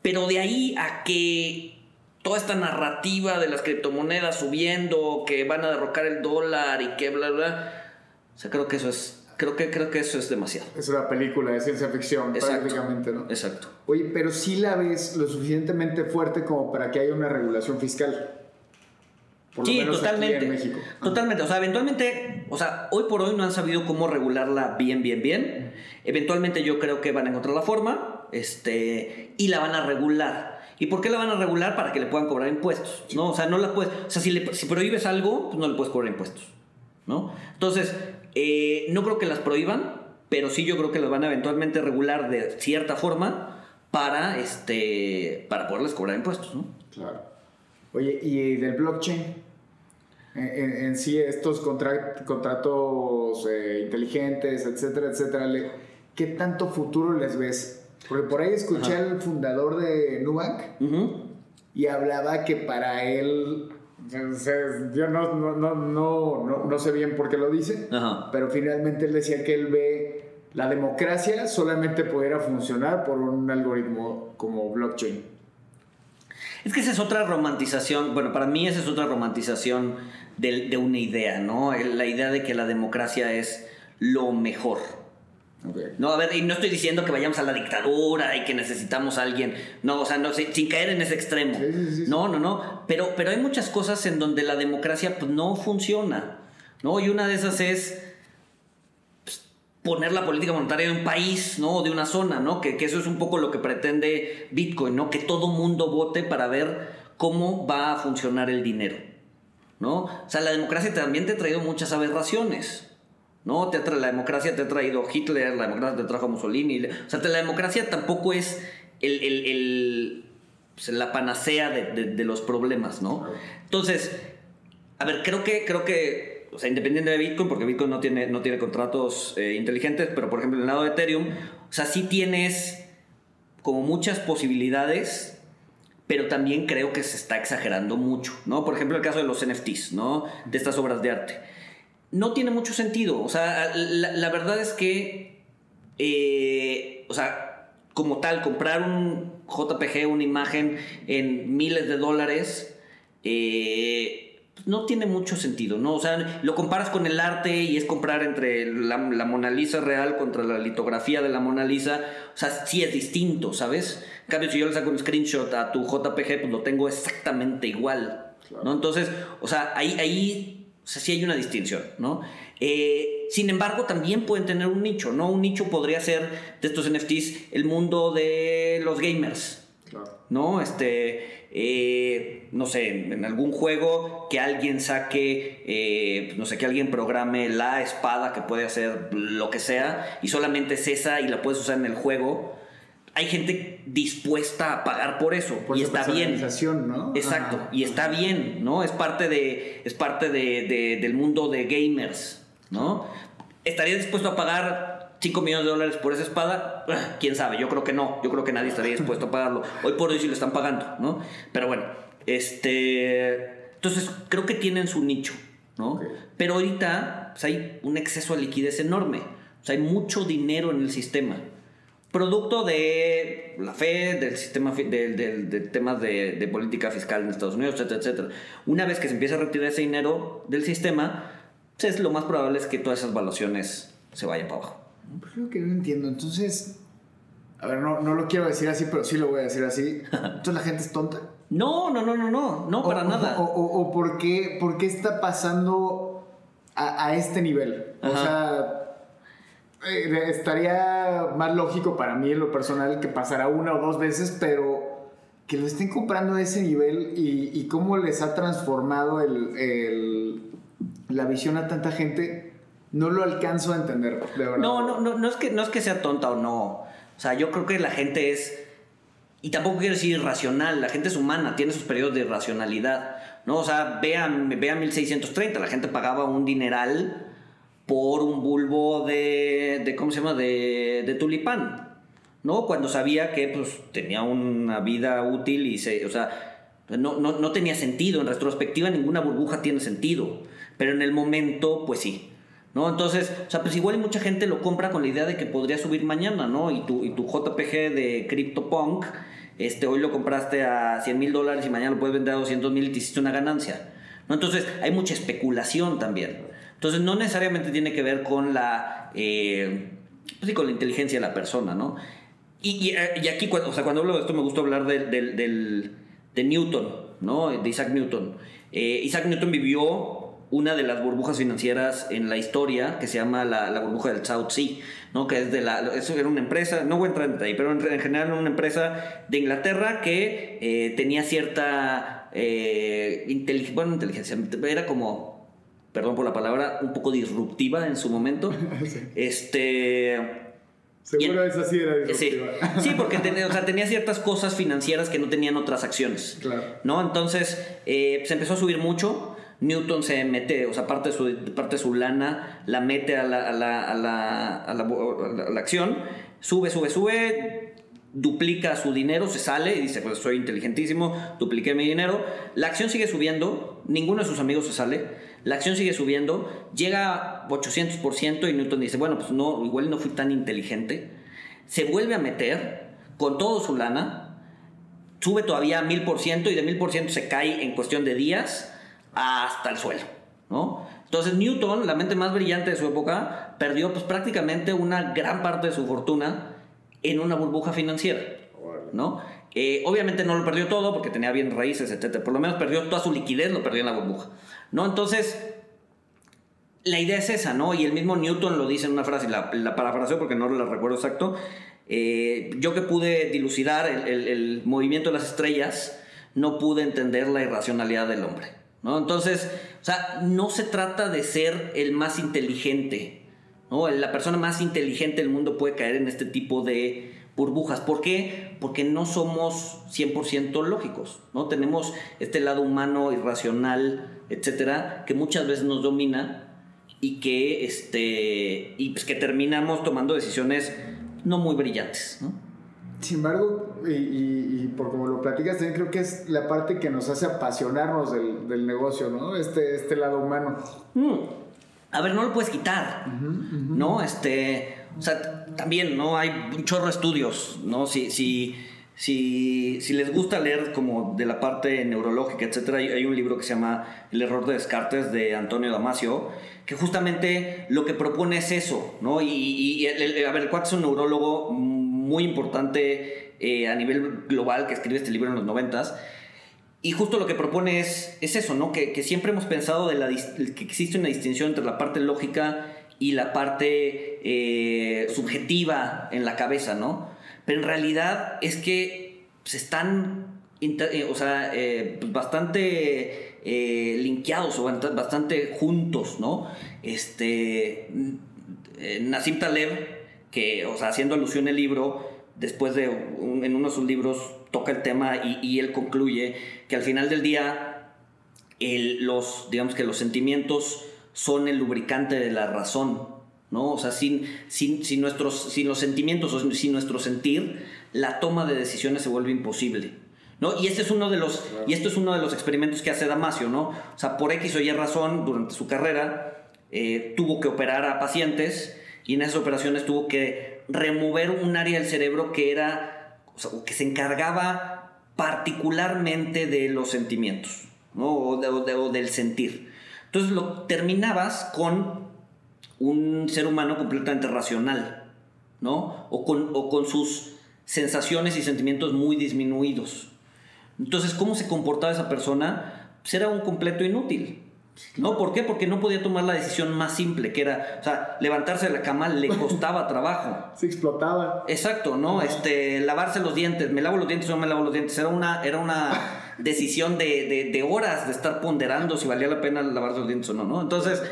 Pero de ahí a que toda esta narrativa de las criptomonedas subiendo, que van a derrocar el dólar y que bla, bla, o sea, creo que eso es creo que, creo que eso es demasiado. Es una película de ciencia ficción, prácticamente, ¿no? Exacto. Oye, pero sí la ves lo suficientemente fuerte como para que haya una regulación fiscal sí, totalmente. Totalmente. O sea, eventualmente, o sea, hoy por hoy no han sabido cómo regularla bien, bien, bien. Eventualmente yo creo que van a encontrar la forma este, y la van a regular. ¿Y por qué la van a regular? Para que le puedan cobrar impuestos, ¿no? O sea, no la puedes, o sea, si, le, si prohíbes algo, pues no le puedes cobrar impuestos, ¿no? Entonces, eh, no creo que las prohíban, pero sí yo creo que las van a eventualmente regular de cierta forma para, este, para poderles cobrar impuestos, ¿no? Claro. Oye, ¿y del blockchain? en, sí estos contratos eh, inteligentes, etcétera, etcétera, ¿qué tanto futuro les ves? Porque por ahí escuché al fundador de Nubank y hablaba que para él, yo no, no, no, no, no sé bien por qué lo dice, pero finalmente él decía que él ve la democracia solamente pudiera funcionar por un algoritmo como blockchain. Es que esa es otra romantización, bueno, para mí esa es otra romantización de, una idea, ¿no? La idea de que la democracia es lo mejor. No, a ver, y no estoy diciendo que vayamos a la dictadura y que necesitamos a alguien, no, o sea, no, sin, caer en ese extremo. No, no, no, pero, pero hay muchas cosas en donde la democracia pues, no funciona, ¿no? Y una de esas es pues, poner la política monetaria de un país, ¿no? De una zona, ¿no? Que, que, eso es un poco lo que pretende Bitcoin, ¿no? Que todo mundo vote para ver cómo va a funcionar el dinero. ¿no? O sea, la democracia también te ha traído muchas aberraciones, ¿no? Te la democracia te ha traído Hitler, la democracia te trajo Mussolini, o sea, la democracia tampoco es el, pues, la panacea de, los problemas, ¿no? Entonces, a ver, creo que, creo que, o sea, independiente de Bitcoin, porque Bitcoin no tiene, no tiene contratos eh, inteligentes, pero por ejemplo en el lado de Ethereum, o sea, sí tienes como muchas posibilidades pero también creo que se está exagerando mucho, ¿no? Por ejemplo, el caso de los NFTs, ¿no? De estas obras de arte. No tiene mucho sentido, o sea, la, verdad es que, eh, o sea, como tal, comprar un JPG, una imagen en miles de dólares, eh, no tiene mucho sentido, ¿no? O sea, lo comparas con el arte y es comprar entre la, Mona Lisa real contra la litografía de la Mona Lisa. O sea, sí es distinto, ¿sabes? En cambio, si yo le saco un screenshot a tu JPG, pues lo tengo exactamente igual, ¿no? Entonces, o sea, ahí, ahí o sea, sí hay una distinción, ¿no? Eh, sin embargo, también pueden tener un nicho, ¿no? Un nicho podría ser de estos NFTs el mundo de los gamers. ¿No? Este. Eh, no sé, en algún juego que alguien saque, eh, no sé, que alguien programe la espada que puede hacer lo que sea y solamente es esa y la puedes usar en el juego. Hay gente dispuesta a pagar por eso y está bien. ¿no? Exacto, y está bien, ¿no? Es parte, de, es parte de, del mundo de gamers, ¿no? ¿Estaría dispuesto a pagar 5 millones de dólares por esa espada? Ah, Quién sabe, yo creo que no. Yo creo que nadie estaría dispuesto a pagarlo. Hoy por hoy sí lo están pagando, ¿no? Pero bueno, este. Entonces, creo que tienen su nicho, ¿no? Pero ahorita pues, hay un exceso de liquidez enorme. O sea, hay mucho dinero en el sistema. Producto de la Fed, del sistema de, temas de, de, política fiscal en Estados Unidos, etcétera, etcétera. Una vez que se empieza a retirar ese dinero del sistema, pues lo más probable es que todas esas valuaciones se vayan para abajo. Pues lo que no entiendo. Entonces, a ver, no, no, lo quiero decir así, pero sí lo voy a decir así. ¿Entonces la gente es tonta? No, no, no, no, no, no, para nada. O, o, por, qué, por, qué, está pasando a, a este nivel? O sea, eh, estaría más lógico para mí en lo personal que pasara una o dos veces, pero que lo estén comprando a ese nivel y, cómo les ha transformado el, la visión a tanta gente no lo alcanzo a entender, de verdad. No, no, no, no, es que, no es que sea tonta o no. O sea, yo creo que la gente es. Y tampoco quiero decir irracional, la gente es humana, tiene sus periodos de irracionalidad. ¿no? O sea, vean, vean 1630, la gente pagaba un dineral por un bulbo de, de ¿cómo se llama? De, de tulipán, ¿no? Cuando sabía que pues tenía una vida útil y se, o sea, no, no, no tenía sentido, en retrospectiva ninguna burbuja tiene sentido, pero en el momento pues sí. ¿no? Entonces, o sea, pues igual mucha gente lo compra con la idea de que podría subir mañana, ¿no? Y tu, y tu JPG de CryptoPunk, este, hoy lo compraste a 100 mil dólares y mañana lo puedes vender a 200 mil y te hiciste una ganancia, ¿no? Entonces, hay mucha especulación también. Entonces, no necesariamente tiene que ver con la, eh, pues con la inteligencia de la persona, ¿no? Y, y, aquí, cuando, o sea, cuando hablo de esto, me gusta hablar del, del, de Newton, ¿no? De Isaac Newton. Eh, Isaac Newton vivió una de las burbujas financieras en la historia que se llama la, burbuja del South Sea, ¿no? que es de la, eso era una empresa, no voy a entrar en detalle, pero en, general era una empresa de Inglaterra que eh, tenía cierta eh, inteligencia, bueno, inteligencia, era como, perdón por la palabra, un poco disruptiva en su momento. Este... Seguro esa sí era disruptiva. Sí, porque tenía, tenía ciertas cosas financieras que no tenían otras acciones. Claro. ¿no? Entonces eh, se empezó a subir mucho. Newton se mete, o sea, parte de su, parte de su lana, la mete a la, a la, a la, a la, acción, sube, sube, sube, duplica su dinero, se sale y dice, pues soy inteligentísimo, dupliqué mi dinero. La acción sigue subiendo, ninguno de sus amigos se sale, la acción sigue subiendo, llega a 800% y Newton dice, bueno, pues no, igual no fui tan inteligente. Se vuelve a meter con todo su lana, sube todavía a 1000% y de 1000% se cae en cuestión de días hasta el suelo, ¿no? Entonces Newton, la mente más brillante de su época, perdió pues prácticamente una gran parte de su fortuna en una burbuja financiera, ¿no? Eh, obviamente no lo perdió todo porque tenía bien raíces, etc. Por lo menos perdió toda su liquidez, lo perdió en la burbuja, ¿no? Entonces, la idea es esa, ¿no? Y el mismo Newton lo dice en una frase, la, la parafraseo porque no la recuerdo exacto. Eh, yo que pude dilucidar el, el movimiento de las estrellas, no pude entender la irracionalidad del hombre. ¿no? Entonces, o sea, no se trata de ser el más inteligente, ¿no? La persona más inteligente del mundo puede caer en este tipo de burbujas. ¿Por qué? Porque no somos 100% lógicos, ¿no? Tenemos este lado humano, irracional, etcétera, que muchas veces nos domina y que, este, y pues que terminamos tomando decisiones no muy brillantes, ¿no? Sin embargo, y, por como lo platicas, también creo que es la parte que nos hace apasionarnos del, negocio, ¿no? Este, este lado humano. Mm. A ver, no lo puedes quitar, ¿no? Este, también, ¿no? Hay un chorro de estudios, ¿no? Si, si, si, si les gusta leer como de la parte neurológica, etcétera, hay, un libro que se llama El error de Descartes de Antonio Damasio, que justamente lo que propone es eso, ¿no? Y, a ver, el es un neurólogo muy importante eh, a nivel global que escribe este libro en los noventas. y justo lo que propone es, es eso, ¿no? Que, que siempre hemos pensado de la, que existe una distinción entre la parte lógica y la parte eh, subjetiva en la cabeza, ¿no? Pero en realidad es que se están, eh, o sea, eh, pues bastante linkeados o bastante juntos, ¿no? Este, Nassim Taleb, que, o sea, haciendo alusión al libro, después de, en uno de sus libros, toca el tema y, él concluye que al final del día, los, digamos que los sentimientos son el lubricante de la razón, ¿no? O sea, sin, sin, sin, nuestros, sin los sentimientos o sin nuestro sentir, la toma de decisiones se vuelve imposible. ¿No? Y este es uno de los y esto es uno de los experimentos que hace Damasio, ¿no? O sea, por X o Y razón durante su carrera eh, tuvo que operar a pacientes y en esas operaciones tuvo que remover un área del cerebro que era o sea, que se encargaba particularmente de los sentimientos, ¿no? O, o del sentir. Entonces lo terminabas con un ser humano completamente racional, ¿no? O con, o con sus sensaciones y sentimientos muy disminuidos. Entonces, ¿cómo se comportaba esa persona? Pues era un completo inútil. ¿No? ¿Por qué? Porque no podía tomar la decisión más simple, que era, o sea, levantarse de la cama le costaba trabajo. Se explotaba. Exacto, ¿no? Este, lavarse los dientes, me lavo los dientes o no me lavo los dientes, era una, era una decisión de, horas de estar ponderando si valía la pena lavarse los dientes o no, ¿no? Entonces,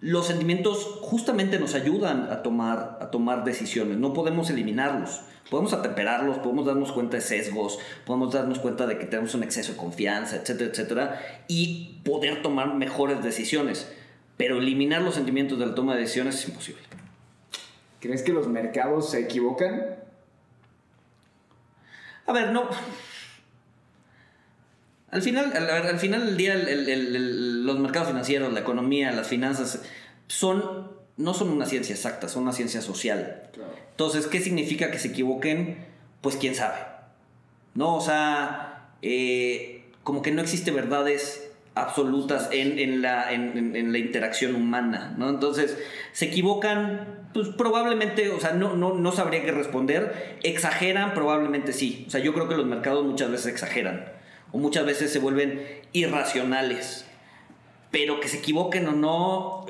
los sentimientos justamente nos ayudan a tomar, a tomar decisiones, no podemos eliminarlos. Podemos atemperarlos, podemos darnos cuenta de sesgos, podemos darnos cuenta de que tenemos un exceso de confianza, etcétera, etcétera, y poder tomar mejores decisiones. Pero eliminar los sentimientos de la toma de decisiones es imposible. ¿Crees que los mercados se equivocan? A ver, no. Al final, al, final del día, los mercados financieros, la economía, las finanzas, son, no son una ciencia exacta, son una ciencia social. Entonces, ¿qué significa que se equivoquen? Pues quién sabe. ¿No? O sea, eh, como que no existe verdades absolutas en, la, en, la, interacción humana, ¿no? Entonces, se equivocan, pues probablemente, o sea, no, no, no sabría qué responder, exageran, probablemente sí, o sea, yo creo que los mercados muchas veces exageran o muchas veces se vuelven irracionales. Pero que se equivoquen o no.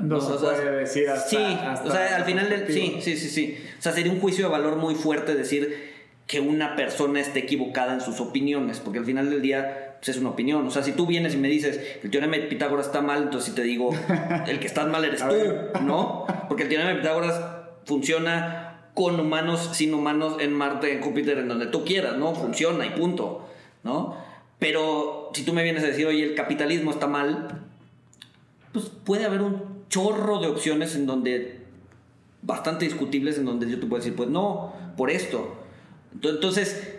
no, se puede decir hasta. Sí, o sea, al final del. Sí, sí, sí, sí. O sea, sería un juicio de valor muy fuerte decir que una persona esté equivocada en sus opiniones, porque al final del día pues, es una opinión. O sea, si tú vienes y me dices el teorema de Pitágoras está mal, entonces si te digo el que estás mal eres tú, ¿no? Porque el teorema de Pitágoras funciona con humanos, sin humanos, en Marte, en Júpiter, en donde tú quieras, ¿no? Funciona y punto. ¿No? Pero si tú me vienes a decir, oye, el capitalismo está mal, pues puede haber un chorro de opciones en donde, bastante discutibles, en donde yo te puedo decir, pues no, por esto. Entonces,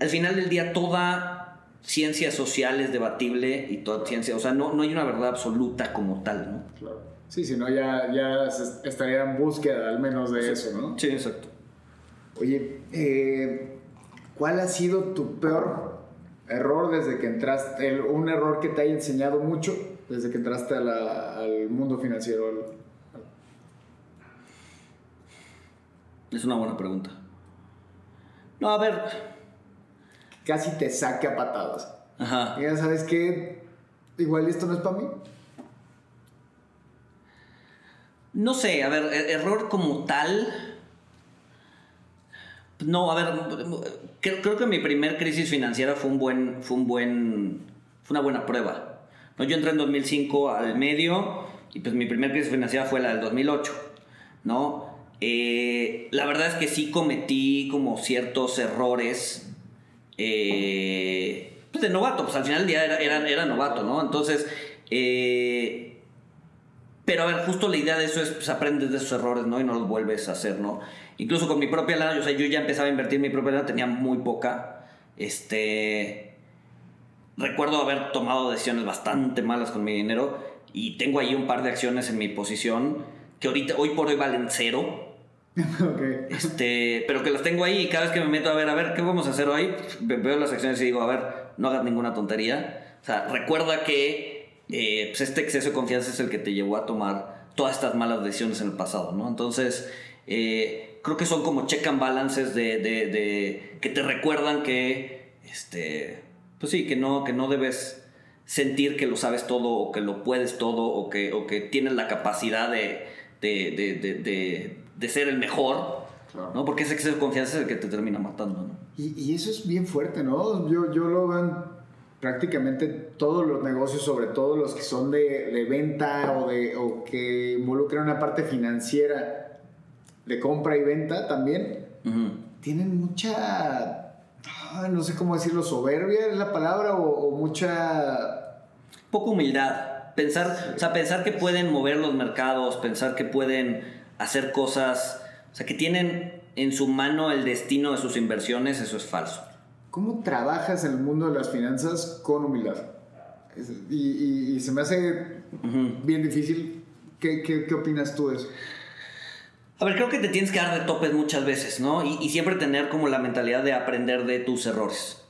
al final del día, toda ciencia social es debatible y toda ciencia, o sea, no, no hay una verdad absoluta como tal, ¿no? Claro. Sí, si no, ya, ya estaría en búsqueda al menos de eso, ¿no? Sí, exacto. Oye, eh, ¿cuál ha sido tu peor error desde que entraste, un error que te haya enseñado mucho desde que entraste al mundo financiero? Es una buena pregunta. No, a ver. Casi te saque a patadas. Ajá. Ya sabes que igual esto no es para mí. No sé, a ver, e-, error como tal. No, a ver, creo, que mi primer crisis financiera fue un buen, fue un buen, fue una buena prueba. ¿no? Yo entré en 2005 al medio y pues mi primer crisis financiera fue la del 2008, ¿no? Eh, la verdad es que sí cometí como ciertos errores eh, pues de novato, pues al final del día era, era, novato, ¿no? Entonces, eh, pero a ver, justo la idea de eso es, pues aprendes de esos errores, ¿no? Y no los vuelves a hacer, ¿no? Incluso con mi propia lana, o sea, yo ya empezaba a invertir mi propia lana, tenía muy poca. Este. Recuerdo haber tomado decisiones bastante malas con mi dinero y tengo ahí un par de acciones en mi posición que ahorita, hoy por hoy valen cero. Okay. Este, pero que las tengo ahí y cada vez que me meto a ver, a ver, ¿qué vamos a hacer hoy? Veo las acciones y digo, a ver, no hagas ninguna tontería. O sea, recuerda que eh, pues este exceso de confianza es el que te llevó a tomar todas estas malas decisiones en el pasado, ¿no? Entonces, eh, creo que son como check and balances de, de, que te recuerdan que, este, Pues sí, que no, que no debes sentir que lo sabes todo o que lo puedes todo o que, o que tienes la capacidad de, de, de, de, de ser el mejor, ¿no? Porque ese exceso de confianza es el que te termina matando, ¿no? Y, y eso es bien fuerte, ¿no? Yo, yo lo veo en prácticamente todos los negocios, sobre todo los que son de, de venta o, de, o que involucran una parte financiera de compra y venta también, tienen mucha, ah, no sé cómo decirlo, soberbia es la palabra o, o mucha... poco humildad. Pensar, o sea, pensar que pueden mover los mercados, pensar que pueden hacer cosas, o sea, que tienen en su mano el destino de sus inversiones, eso es falso. ¿Cómo trabajas en el mundo de las finanzas con humildad? Y, y- y se me hace bien difícil. ¿Qué, qué, qué opinas tú de eso? A ver, creo que te tienes que dar de topes muchas veces, ¿no? Y, y siempre tener como la mentalidad de aprender de tus errores.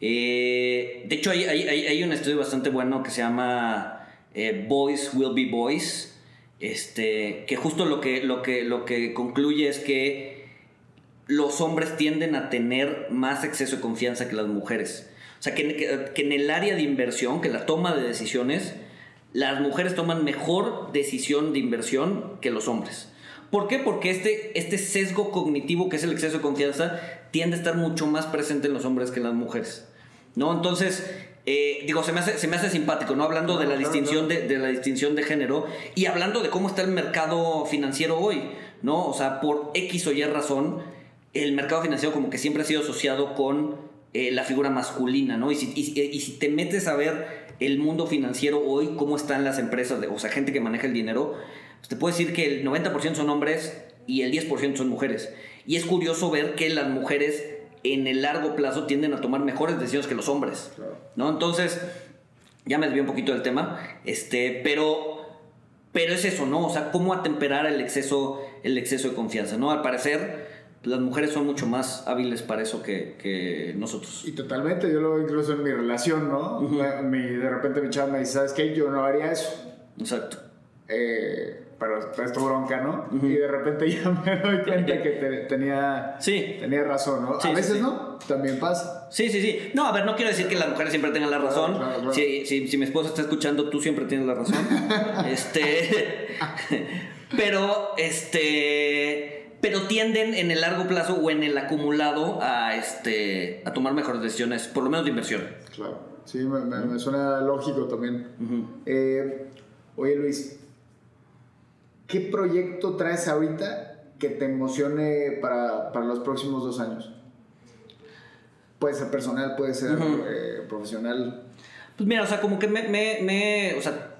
Eh, de hecho, hay, hay- hay- un estudio bastante bueno que se llama eh, Boys Will Be Boys, este, que justo lo que, lo, que, lo que concluye es que los hombres tienden a tener más exceso de confianza que las mujeres. O sea, que, que- que en el área de inversión, que la toma de decisiones, las mujeres toman mejor decisión de inversión que los hombres. ¿Por qué? Porque este, este sesgo cognitivo, que es el exceso de confianza, tiende a estar mucho más presente en los hombres que en las mujeres. ¿No? Entonces, eh, digo, se me, hace, se me hace simpático, ¿no? Hablando de la Claro, distinción de, de la distinción de género y hablando de cómo está el mercado financiero hoy, ¿no? O sea, por X o Y razón, el mercado financiero como que siempre ha sido asociado con eh, la figura masculina, ¿no? Y si, y- y si te metes a ver el mundo financiero hoy, cómo están las empresas, de- o sea, gente que maneja el dinero, pues te puedo decir que el 90% son hombres y el 10% son mujeres. Y es curioso ver que las mujeres en el largo plazo tienden a tomar mejores decisiones que los hombres. Claro. ¿no? Entonces, ya me desvié un poquito del tema, este, pero, pero es eso, ¿no? O sea, cómo atemperar el exceso, el exceso de confianza, ¿no? Al parecer, las mujeres son mucho más hábiles para eso que, que nosotros. Y totalmente, yo lo veo incluso en mi relación, ¿no? Mi- de repente mi chava me dice, ¿sabes qué? Yo no haría eso. Exacto. Eh, pero es tu bronca, ¿no? Y de repente ya me doy cuenta que te- tenía, Sí. tenía razón, ¿no? Sí, a veces sí. no, también pasa. Sí, sí, sí. No, a ver, no quiero decir que las mujeres siempre tengan la razón. claro, claro. Si, si- si mi esposa está escuchando, tú siempre tienes la razón. este. pero, este. Pero tienden en el largo plazo o en el acumulado a, este, a tomar mejores decisiones, por lo menos de inversión. Claro. Sí, me, me- me suena lógico también. Eh, oye Luis, ¿qué proyecto traes ahorita que te emocione para, para los próximos dos años? Puede ser personal, puede ser eh, profesional. Pues mira, o sea, como que me, me, me- o sea,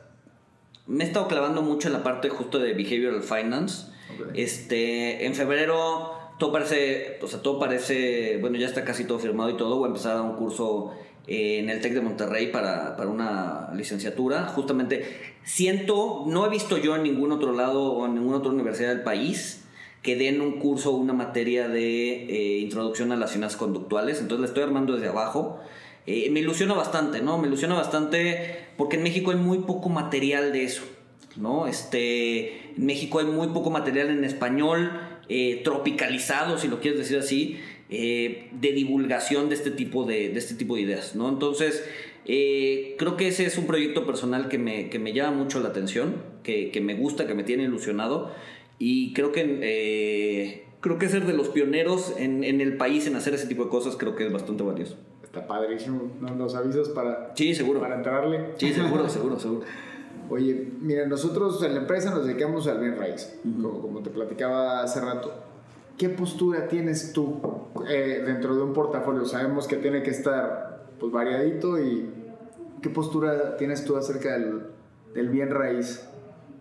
me he estado clavando mucho en la parte justo de behavioral finance. Este, en febrero todo parece, o sea, todo parece, bueno, ya está casi todo firmado y todo. Voy a empezar a dar un curso en el TEC de Monterrey para, para una licenciatura. Justamente siento, no he visto yo en ningún otro lado o en ninguna otra universidad del país que den un curso o una materia de eh, introducción a las finanzas conductuales. Entonces la estoy armando desde abajo. Eh, me ilusiona bastante, ¿no? Me ilusiona bastante porque en México hay muy poco material de eso, ¿no? Este, en México hay muy poco material en español, eh, tropicalizado, si lo quieres decir así, eh, de divulgación de este tipo de, de este tipo de ideas, ¿no? Entonces, eh, creo que ese es un proyecto personal que me, que me llama mucho la atención, que, que me gusta, que me tiene ilusionado y creo que... eh, Creo que ser de los pioneros en, en el país en hacer ese tipo de cosas creo que es bastante valioso. Está padrísimo. ¿no? Los avisos para, Sí, seguro. para entrarle. Sí, seguro, seguro, seguro. Oye, mira, nosotros en la empresa nos dedicamos al bien raíz, como, como te platicaba hace rato. ¿Qué postura tienes tú eh, dentro de un portafolio? Sabemos que tiene que estar pues, variadito y ¿qué postura tienes tú acerca del, del bien raíz?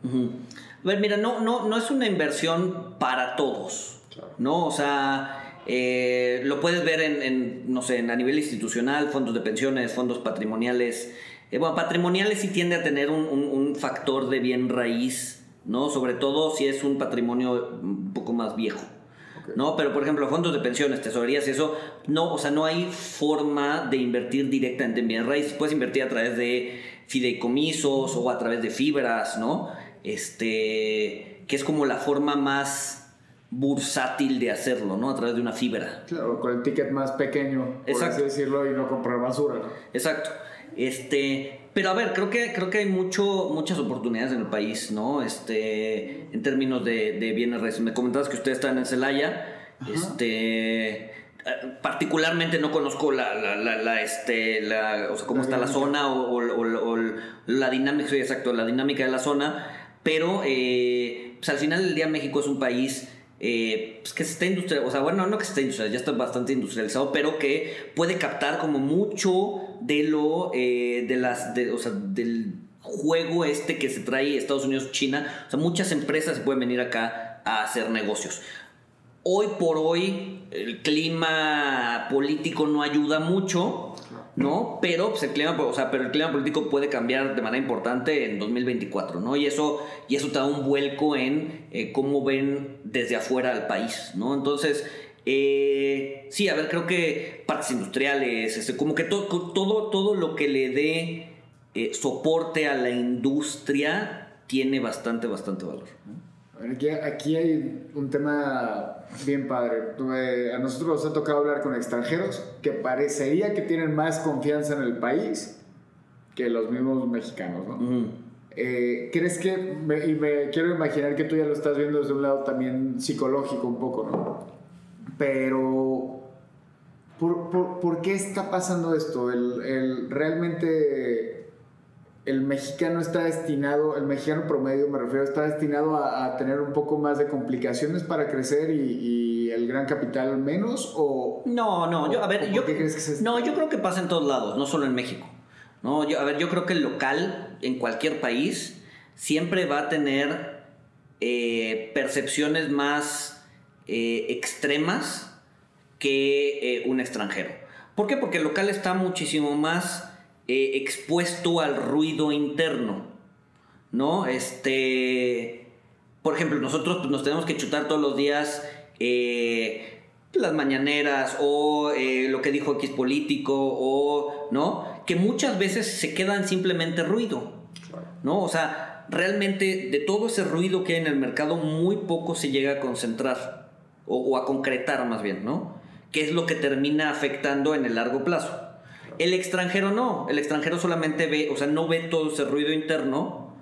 Ujú. A ver, mira, no, no, no es una inversión para todos. Claro. ¿No? O sea, eh, lo puedes ver en, en, no sé, en- a nivel institucional, fondos de pensiones, fondos patrimoniales. Eh, bueno, patrimoniales sí tiende a tener un, un- un factor de bien raíz, ¿no? Sobre todo si es un patrimonio un poco más viejo. ¿No? Pero, por ejemplo, fondos de pensiones, tesorerías y eso, no, o sea, no hay forma de invertir directamente en bienes raíces. Puedes invertir a través de fideicomisos o a través de fibras, ¿no? Este, que es como la forma más bursátil de hacerlo, ¿no? A través de una fibra. Claro, con el ticket más pequeño, por Exacto. así decirlo, y no comprar basura, ¿no? Exacto. Este, pero a ver, creo que, creo que hay mucho, muchas oportunidades en el país, ¿no? Este, en términos de, de bienes raíces. Me comentabas que ustedes están en Celaya. Este, particularmente no conozco la, la, la, la, este, la, o sea, cómo está la zona o, o- o- o la dinámica, exacto, la dinámica de la zona, pero eh, pues al final del día México es un país eh, pues que se está industrializado, o sea, bueno, no que se está industrializado, ya está bastante industrializado, pero que puede captar como mucho de lo, eh, de las, o sea, del juego este que se trae Estados Unidos, China, o sea, muchas empresas pueden venir acá a hacer negocios. Hoy por hoy el clima político no ayuda mucho, ¿no? Pero, pues, el clima, político puede cambiar de manera importante en 2024, ¿no? Y eso, y eso te da un vuelco en eh, cómo ven desde afuera al país, ¿no? Entonces, eh, sí, a ver, creo que partes industriales, este, como que to- todo, todo lo que le dé eh, soporte a la industria tiene bastante, bastante valor. Aquí, aquí hay un tema bien padre. A nosotros nos ha tocado hablar con extranjeros que parecería que tienen más confianza en el país que los mismos mexicanos, ¿no? Eh, ¿Crees que, me- y me quiero imaginar que tú ya lo estás viendo desde un lado también psicológico un poco, ¿no? Pero, ¿por, por, por qué está pasando esto? El, el- realmente el mexicano está destinado, el mexicano promedio me refiero, está destinado a, a tener un poco más de complicaciones para crecer y, y el gran capital menos o... No, no, yo, a ¿O ver, yo, qué crees que se- no, yo creo que pasa en todos lados, no solo en México. No, yo, a ver, yo creo que el local en cualquier país siempre va a tener eh, percepciones más eh, extremas que eh, un extranjero. ¿Por qué? Porque el local está muchísimo más eh, expuesto al ruido interno, ¿no? Este, por ejemplo, nosotros pues, nos tenemos que chutar todos los días eh, las mañaneras o eh, lo que dijo X político o, ¿no? Que muchas veces se quedan simplemente ruido, ¿no? O sea, realmente de todo ese ruido que hay en el mercado, muy poco se llega a concentrar o, o a concretar más bien, ¿no? Que es lo que termina afectando en el largo plazo. El extranjero no, el extranjero solamente ve, o sea, no ve todo ese ruido interno,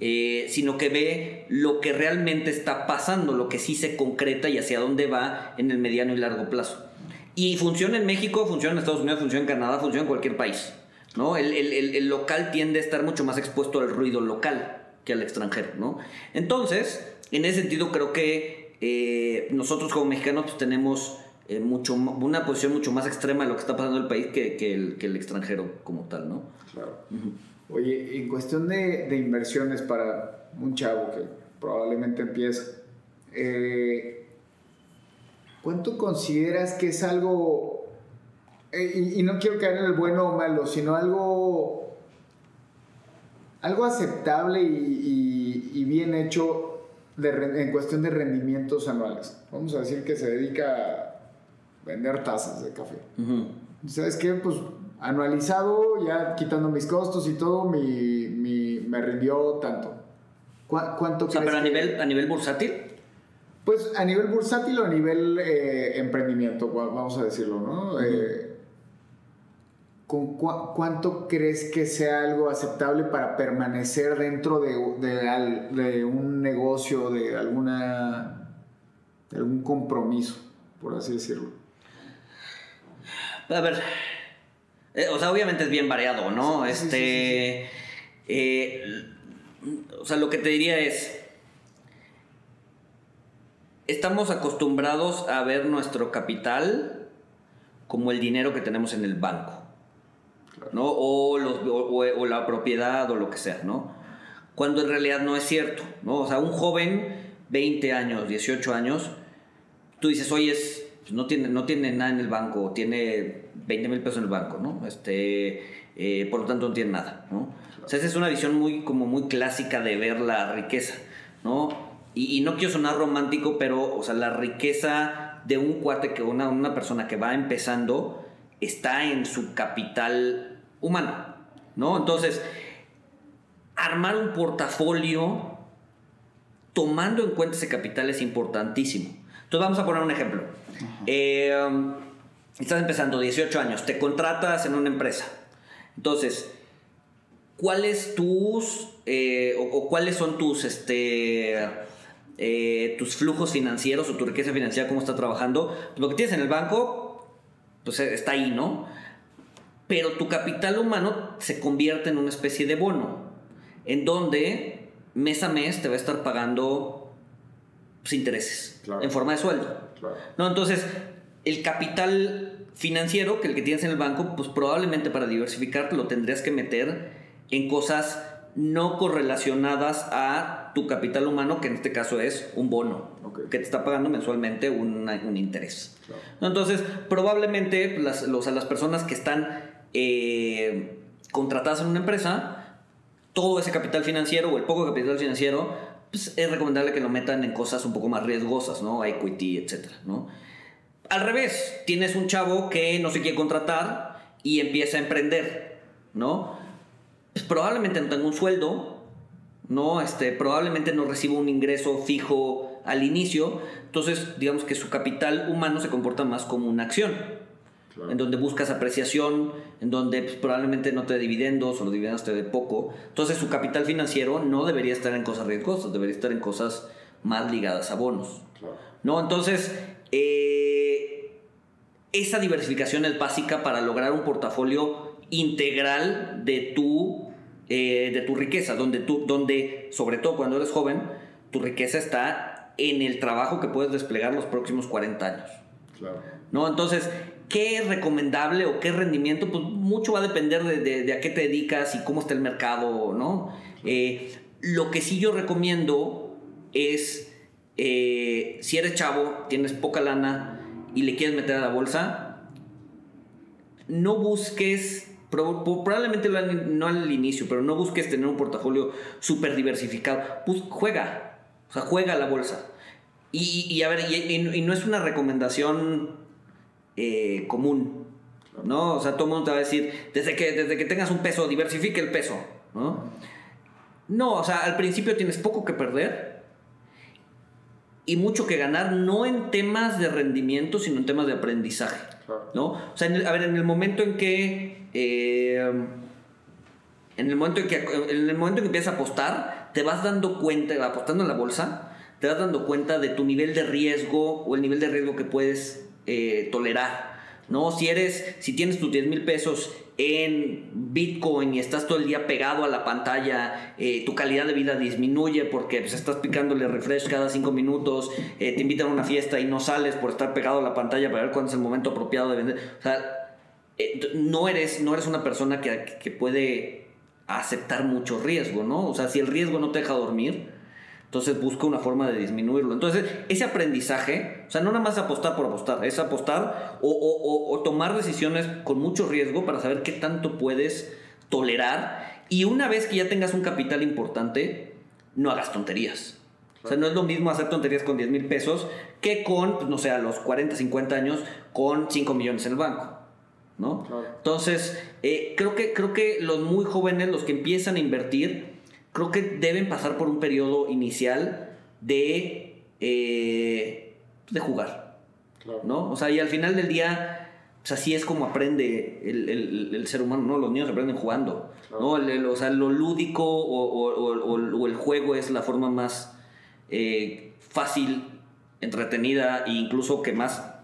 eh, sino que ve lo que realmente está pasando, lo que sí se concreta y hacia dónde va en el mediano y largo plazo. Y funciona en México, funciona en Estados Unidos, funciona en Canadá, funciona en cualquier país. ¿no? El, el- el- local tiende a estar mucho más expuesto al ruido local que al extranjero. ¿no? Entonces, en ese sentido creo que eh, nosotros como mexicanos pues, tenemos eh, mucho, una posición mucho más extrema de lo que está pasando en el país que, que el, que el extranjero como tal. ¿no? Claro. Oye, en cuestión de, de inversiones para un chavo que probablemente empieza, eh, ¿cuánto consideras que es algo, eh, y, y no quiero caer en el bueno o malo, sino algo, algo aceptable y, y- y bien hecho de en cuestión de rendimientos anuales? Vamos a decir que se dedica a vender tazas de café. ¿Sabes qué? Pues anualizado, ya quitando mis costos y todo, mi, mi- me rindió tanto. ¿Cu- ¿Cuánto O sea, crees pero a que- nivel, a nivel bursátil. Pues a nivel bursátil o a nivel eh, emprendimiento, va- vamos a decirlo, ¿no? Eh, ¿con ¿Cuánto crees que sea algo aceptable para permanecer dentro de, de de un negocio, de alguna de algún compromiso, por así decirlo? A ver. eh, o sea, obviamente es bien variado, ¿no? Sí, sí, sí, este. eh, o sea, lo que te diría es. Estamos acostumbrados a ver nuestro capital como el dinero que tenemos en el banco. ¿no? O, los, o, o- la propiedad o lo que sea, ¿no? Cuando en realidad no es cierto, ¿no? O sea, un joven, 20 años, 18 años, tú dices, oye, es, no, tiene, no tiene nada en el banco, tiene 20 mil pesos en el banco, ¿no? Este, eh, por lo tanto no tiene nada, ¿no? O sea, esa es una visión muy, como muy clásica de ver la riqueza, ¿no? Y, y no quiero sonar romántico, pero, o sea, la riqueza de un cuate, que una, una persona que va empezando, está en su capital humano, ¿no? Entonces, armar un portafolio tomando en cuenta ese capital es importantísimo. Entonces vamos a poner un ejemplo. Eh, um, estás empezando 18 años, te contratas en una empresa. Entonces, ¿cuáles tus eh, o, cuáles son tus este eh, tus flujos financieros o tu riqueza financiera cómo está trabajando? Lo que tienes en el banco, pues está ahí, ¿no? Pero tu capital humano se convierte en una especie de bono, en donde mes a mes te va a estar pagando pues, intereses en forma de sueldo. ¿No? Entonces, el capital financiero que el que tienes en el banco, pues probablemente para diversificarte lo tendrías que meter en cosas no correlacionadas a tu capital humano, que en este caso es un bono, que te está pagando mensualmente un, un interés. Entonces, probablemente las, los, las personas que están eh, contratadas en una empresa, todo ese capital financiero o el poco capital financiero, pues es recomendable que lo metan en cosas un poco más riesgosas, ¿no? Equity, etc. ¿no? Al revés, tienes un chavo que no se quiere contratar y empieza a emprender, ¿no? Pues probablemente no tenga un sueldo, ¿no? Este, probablemente no reciba un ingreso fijo al inicio, entonces digamos que su capital humano se comporta más como una acción, en donde buscas apreciación, en donde pues, probablemente no te dé dividendos o los dividendos te dé poco, entonces su capital financiero no debería estar en cosas riesgosas, debería estar en cosas más ligadas a bonos, ¿no? Entonces, eh, esa diversificación es básica para lograr un portafolio integral de tu, eh, de tu riqueza, donde, tú, donde, sobre todo cuando eres joven, tu riqueza está en el trabajo que puedes desplegar los próximos 40 años. ¿No? Entonces, ¿qué es recomendable o qué rendimiento? Pues mucho va a depender de, a qué te dedicas y cómo está el mercado, ¿no? Eh, lo que sí yo recomiendo es, si eres chavo, tienes poca lana, y le quieres meter a la bolsa, no busques, probablemente no al inicio, pero no busques tener un portafolio súper diversificado. Pues juega, o sea, juega a la bolsa. Y, a ver, y, no es una recomendación eh, común, ¿no? O sea, todo el mundo te va a decir, desde que, desde que tengas un peso, diversifique el peso, ¿no? No, o sea, al principio tienes poco que perder y mucho que ganar, no en temas de rendimiento, sino en temas de aprendizaje. ¿no? O sea, a ver, en el momento en que. Eh, en el momento en que en el momento en que empiezas a apostar, te vas dando cuenta, apostando en la bolsa, te vas dando cuenta de tu nivel de riesgo o el nivel de riesgo que puedes eh, tolerar. ¿no? Si eres, si tienes tus 10 mil pesos en Bitcoin y estás todo el día pegado a la pantalla, eh, tu calidad de vida disminuye porque pues, estás picándole refresh cada 5 minutos, eh, te invitan a una fiesta y no sales por estar pegado a la pantalla para ver cuándo es el momento apropiado de vender. O sea, no, eres, no eres una persona que, que puede aceptar mucho riesgo, ¿no? O sea, si el riesgo no te deja dormir, entonces busca una forma de disminuirlo. Entonces, ese aprendizaje, o sea, no nada más apostar por apostar, es apostar o, tomar decisiones con mucho riesgo para saber qué tanto puedes tolerar. Y una vez que ya tengas un capital importante, no hagas tonterías. O sea, no es lo mismo hacer tonterías con 10 mil pesos que con, pues, no sé, a los 40, 50 años con 5 millones en el banco. ¿no? Entonces, eh, creo, que, creo que los muy jóvenes, los que empiezan a invertir, creo que deben pasar por un periodo inicial de, eh, de jugar. ¿no? O sea, y al final del día, pues así es como aprende el, ser humano, ¿no? Los niños aprenden jugando, ¿no? o sea, lo lúdico o, el juego es la forma más eh, fácil, entretenida e incluso que más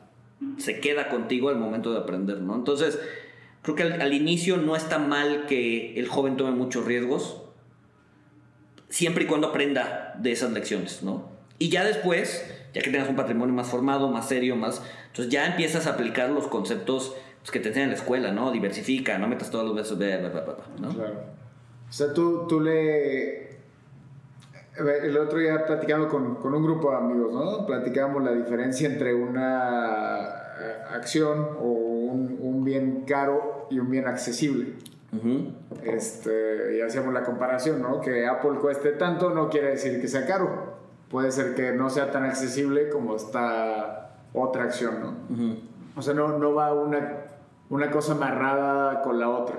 se queda contigo al momento de aprender, ¿no? Entonces, creo que al inicio no está mal que el joven tome muchos riesgos, siempre y cuando aprenda de esas lecciones, ¿no? Y ya después, ya que tengas un patrimonio más formado, más serio, más... Entonces ya empiezas a aplicar los conceptos pues, que te enseñan en la escuela, ¿no? Diversifica, no metas todos los besos, ¿no? Claro. O sea, tú, tú le... El otro día platicando con, con un grupo de amigos, ¿no? Platicábamos la diferencia entre una eh, acción o un bien caro y un bien accesible este, y hacíamos la comparación, ¿no? Que Apple cueste tanto no quiere decir que sea caro. Puede ser que no sea tan accesible como esta otra acción, ¿no? O sea, no, no va una, una cosa amarrada con la otra.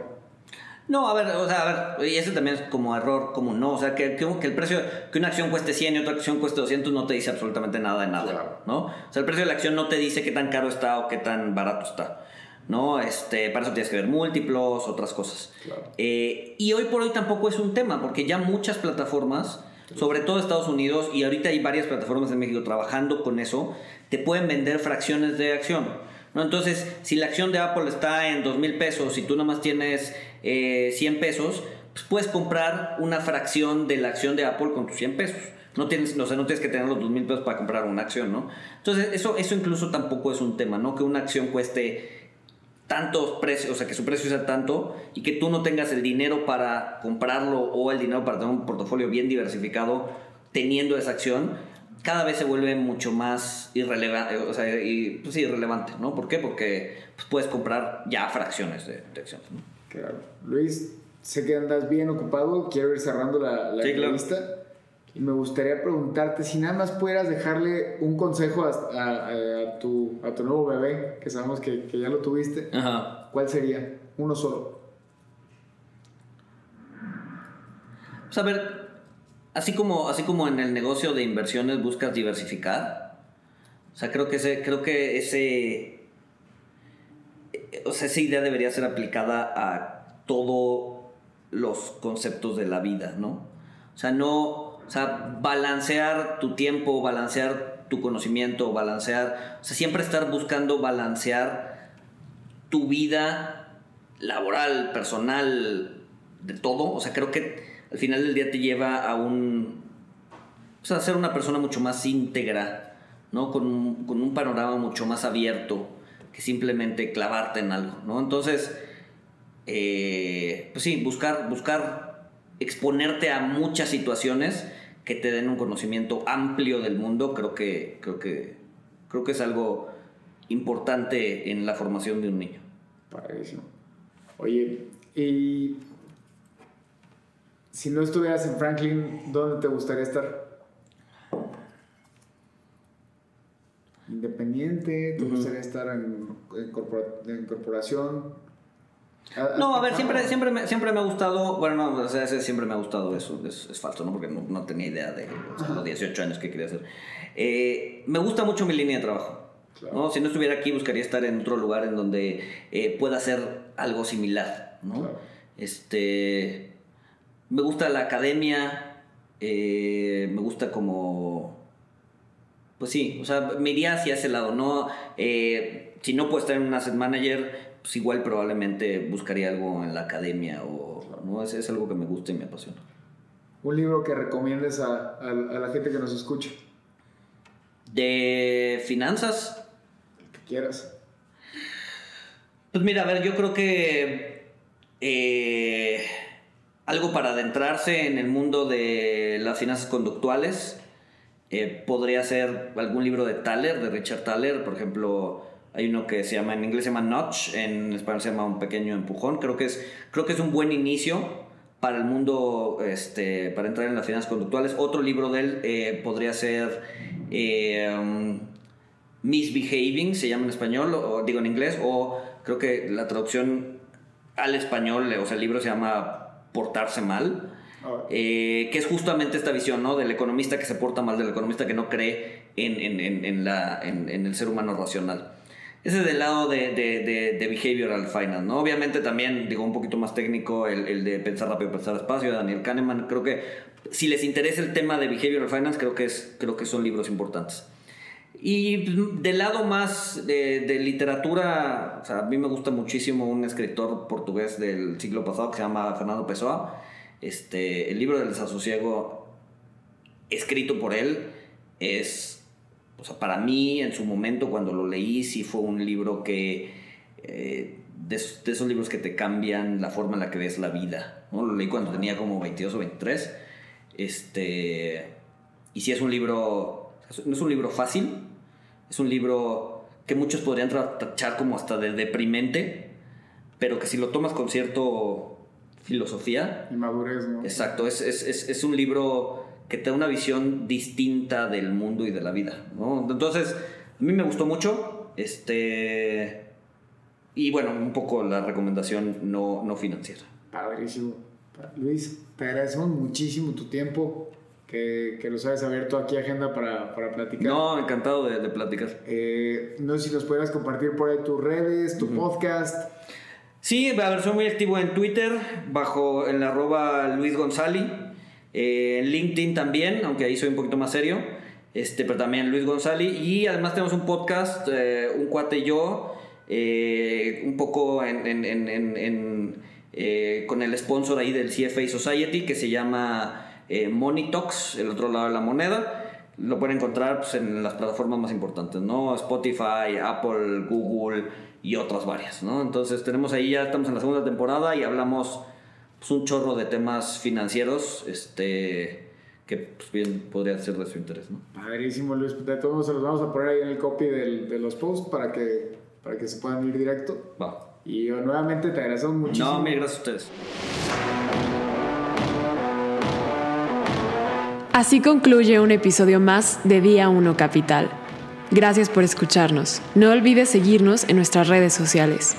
No, a ver, o sea, a ver, y ese también es como error común, ¿no? O sea, que, que, que el precio, que una acción cueste 100 y otra acción cueste 200 no te dice absolutamente nada de nada, Claro. ¿no? O sea, el precio de la acción no te dice qué tan caro está o qué tan barato está, ¿no? Este, para eso tienes que ver múltiplos, otras cosas. Claro. Eh, y hoy por hoy tampoco es un tema, porque ya muchas plataformas, sobre todo Estados Unidos, y ahorita hay varias plataformas en México trabajando con eso, te pueden vender fracciones de acción. ¿no? Entonces, si la acción de Apple está en dos mil pesos y tú nada más tienes eh, 100 pesos, pues puedes comprar una fracción de la acción de Apple con tus 100 pesos. No tienes, o sea, no tienes que tener los dos mil pesos para comprar una acción, ¿no? Entonces, eso, eso incluso tampoco es un tema, ¿no? Que una acción cueste tantos precios, o sea, que su precio sea tanto y que tú no tengas el dinero para comprarlo o el dinero para tener un portafolio bien diversificado teniendo esa acción, cada vez se vuelve mucho más irrelevante, o sea, y, pues irrelevante, ¿no? ¿Por qué? Porque pues, puedes comprar ya fracciones de, de acciones, ¿no? Claro. Luis, sé que andas bien ocupado, quiero ir cerrando la, la Sí, claro. Y me gustaría preguntarte si nada más pudieras dejarle un consejo a, a- a tu, a tu nuevo bebé, que sabemos que, que ya lo tuviste. Ajá. ¿Cuál sería? Uno solo. Pues a ver, así como, así como en el negocio de inversiones buscas diversificar, o sea, creo que ese, creo que ese, o sea, esa idea debería ser aplicada a todos los conceptos de la vida, ¿no? O sea, no, o sea, balancear tu tiempo, balancear tu conocimiento, balancear, o sea, siempre estar buscando balancear tu vida laboral, personal, de todo. O sea, creo que al final del día te lleva a un. O sea, a ser una persona mucho más íntegra, ¿no? Con un, con un panorama mucho más abierto que simplemente clavarte en algo, ¿no? Entonces, eh, pues sí, buscar, buscar exponerte a muchas situaciones que te den un conocimiento amplio del mundo, creo que, creo que, creo que es algo importante en la formación de un niño. Padrísimo. Oye, y si no estuvieras en Franklin, ¿dónde te gustaría estar? Independiente, ¿te gustaría estar en, en corpora- en corporación? ¿Has No, a ver, siempre, siempre, me, siempre me ha gustado, bueno, no, o sea, ese siempre me ha gustado eso, es, es falso, ¿no? Porque no, no tenía idea de o sea, los 18 años que quería hacer. Eh, me gusta mucho mi línea de trabajo. Claro. ¿no? Si no estuviera aquí, buscaría estar en otro lugar en donde eh, pueda hacer algo similar, ¿no? Claro. Este, me gusta la academia, eh, me gusta como... Pues sí, o sea, me iría hacia ese lado, ¿no? Si no puedo estar en un asset manager, pues igual probablemente buscaría algo en la academia o... ¿no? Es, es algo que me gusta y me apasiona. Un libro que recomiendes a, a- a la gente que nos escucha, De finanzas, que quieras. Pues mira, a ver, yo creo que eh, algo para adentrarse en el mundo de las finanzas conductuales eh, podría ser algún libro de Thaler, de Richard Thaler, por ejemplo, hay uno que se llama, en inglés se llama Notch, en español se llama Un Pequeño Empujón, creo que es, creo que es un buen inicio para el mundo, este, para entrar en las finanzas conductuales. Otro libro de él eh, podría ser... eh, um, Misbehaving, se llama en español, o digo en inglés, o creo que la traducción al español, o sea, el libro se llama Portarse mal, eh, que es justamente esta visión, ¿no? Del economista que se porta mal, del economista que no cree en, en- en- en la, en, en el ser humano racional. Ese es del lado de, de, de- de behavioral finance, ¿no? Obviamente también, digo, un poquito más técnico, el, el de pensar rápido, pensar despacio, de Daniel Kahneman. Creo que si les interesa el tema de behavioral finance, creo que, es, creo que son libros importantes. Y pues, del lado más de, de literatura, a mí me gusta muchísimo un escritor portugués del siglo pasado que se llama Fernando Pessoa. Este, el libro del desasosiego, escrito por él, es, o sea, para mí en su momento cuando lo leí, sí fue un libro que, eh, de, esos, de esos libros que te cambian la forma en la que ves la vida. ¿no? Lo leí cuando tenía como 22 o 23. Este, y sí es un libro, no es un libro fácil, es un libro que muchos podrían tachar como hasta de deprimente, pero que si lo tomas con cierto filosofía, Y madurez, ¿no? exacto, es, es, es, es un libro que te da una visión distinta del mundo y de la vida, ¿no? Entonces, a mí me gustó mucho, este, y bueno, un poco la recomendación no, no financiera. Padrísimo. Luis, te agradecemos muchísimo tu tiempo, que, que nos hayas abierto aquí agenda para, para platicar. No, encantado de, de platicar. Eh, no sé si nos pudieras compartir por ahí tus redes, tu podcast. Sí, a ver, soy muy activo en Twitter, bajo el arroba Luis González. Eh, LinkedIn también, aunque ahí soy un poquito más serio. Este, pero también Luis González. Y además tenemos un podcast, eh, un cuate y yo, eh, un poco en, eh, con el sponsor ahí del CFA Society que se llama Money Talks, el otro lado de la moneda. Lo pueden encontrar pues, en las plataformas más importantes, ¿no? Spotify, Apple, Google y otras varias, ¿no? Entonces tenemos ahí, ya estamos en la segunda temporada y hablamos pues, un chorro de temas financieros, este, que pues, bien podría ser de su interés, ¿no? Padrísimo, Luis. De todos modos, se los vamos a poner ahí en el copy del, de los posts para que, para que se puedan ir directo. Va. Y oh, nuevamente te agradecemos muchísimo. No, mil gracias a ustedes. Así concluye un episodio más de Día 1 Capital. Gracias por escucharnos. No olvides seguirnos en nuestras redes sociales.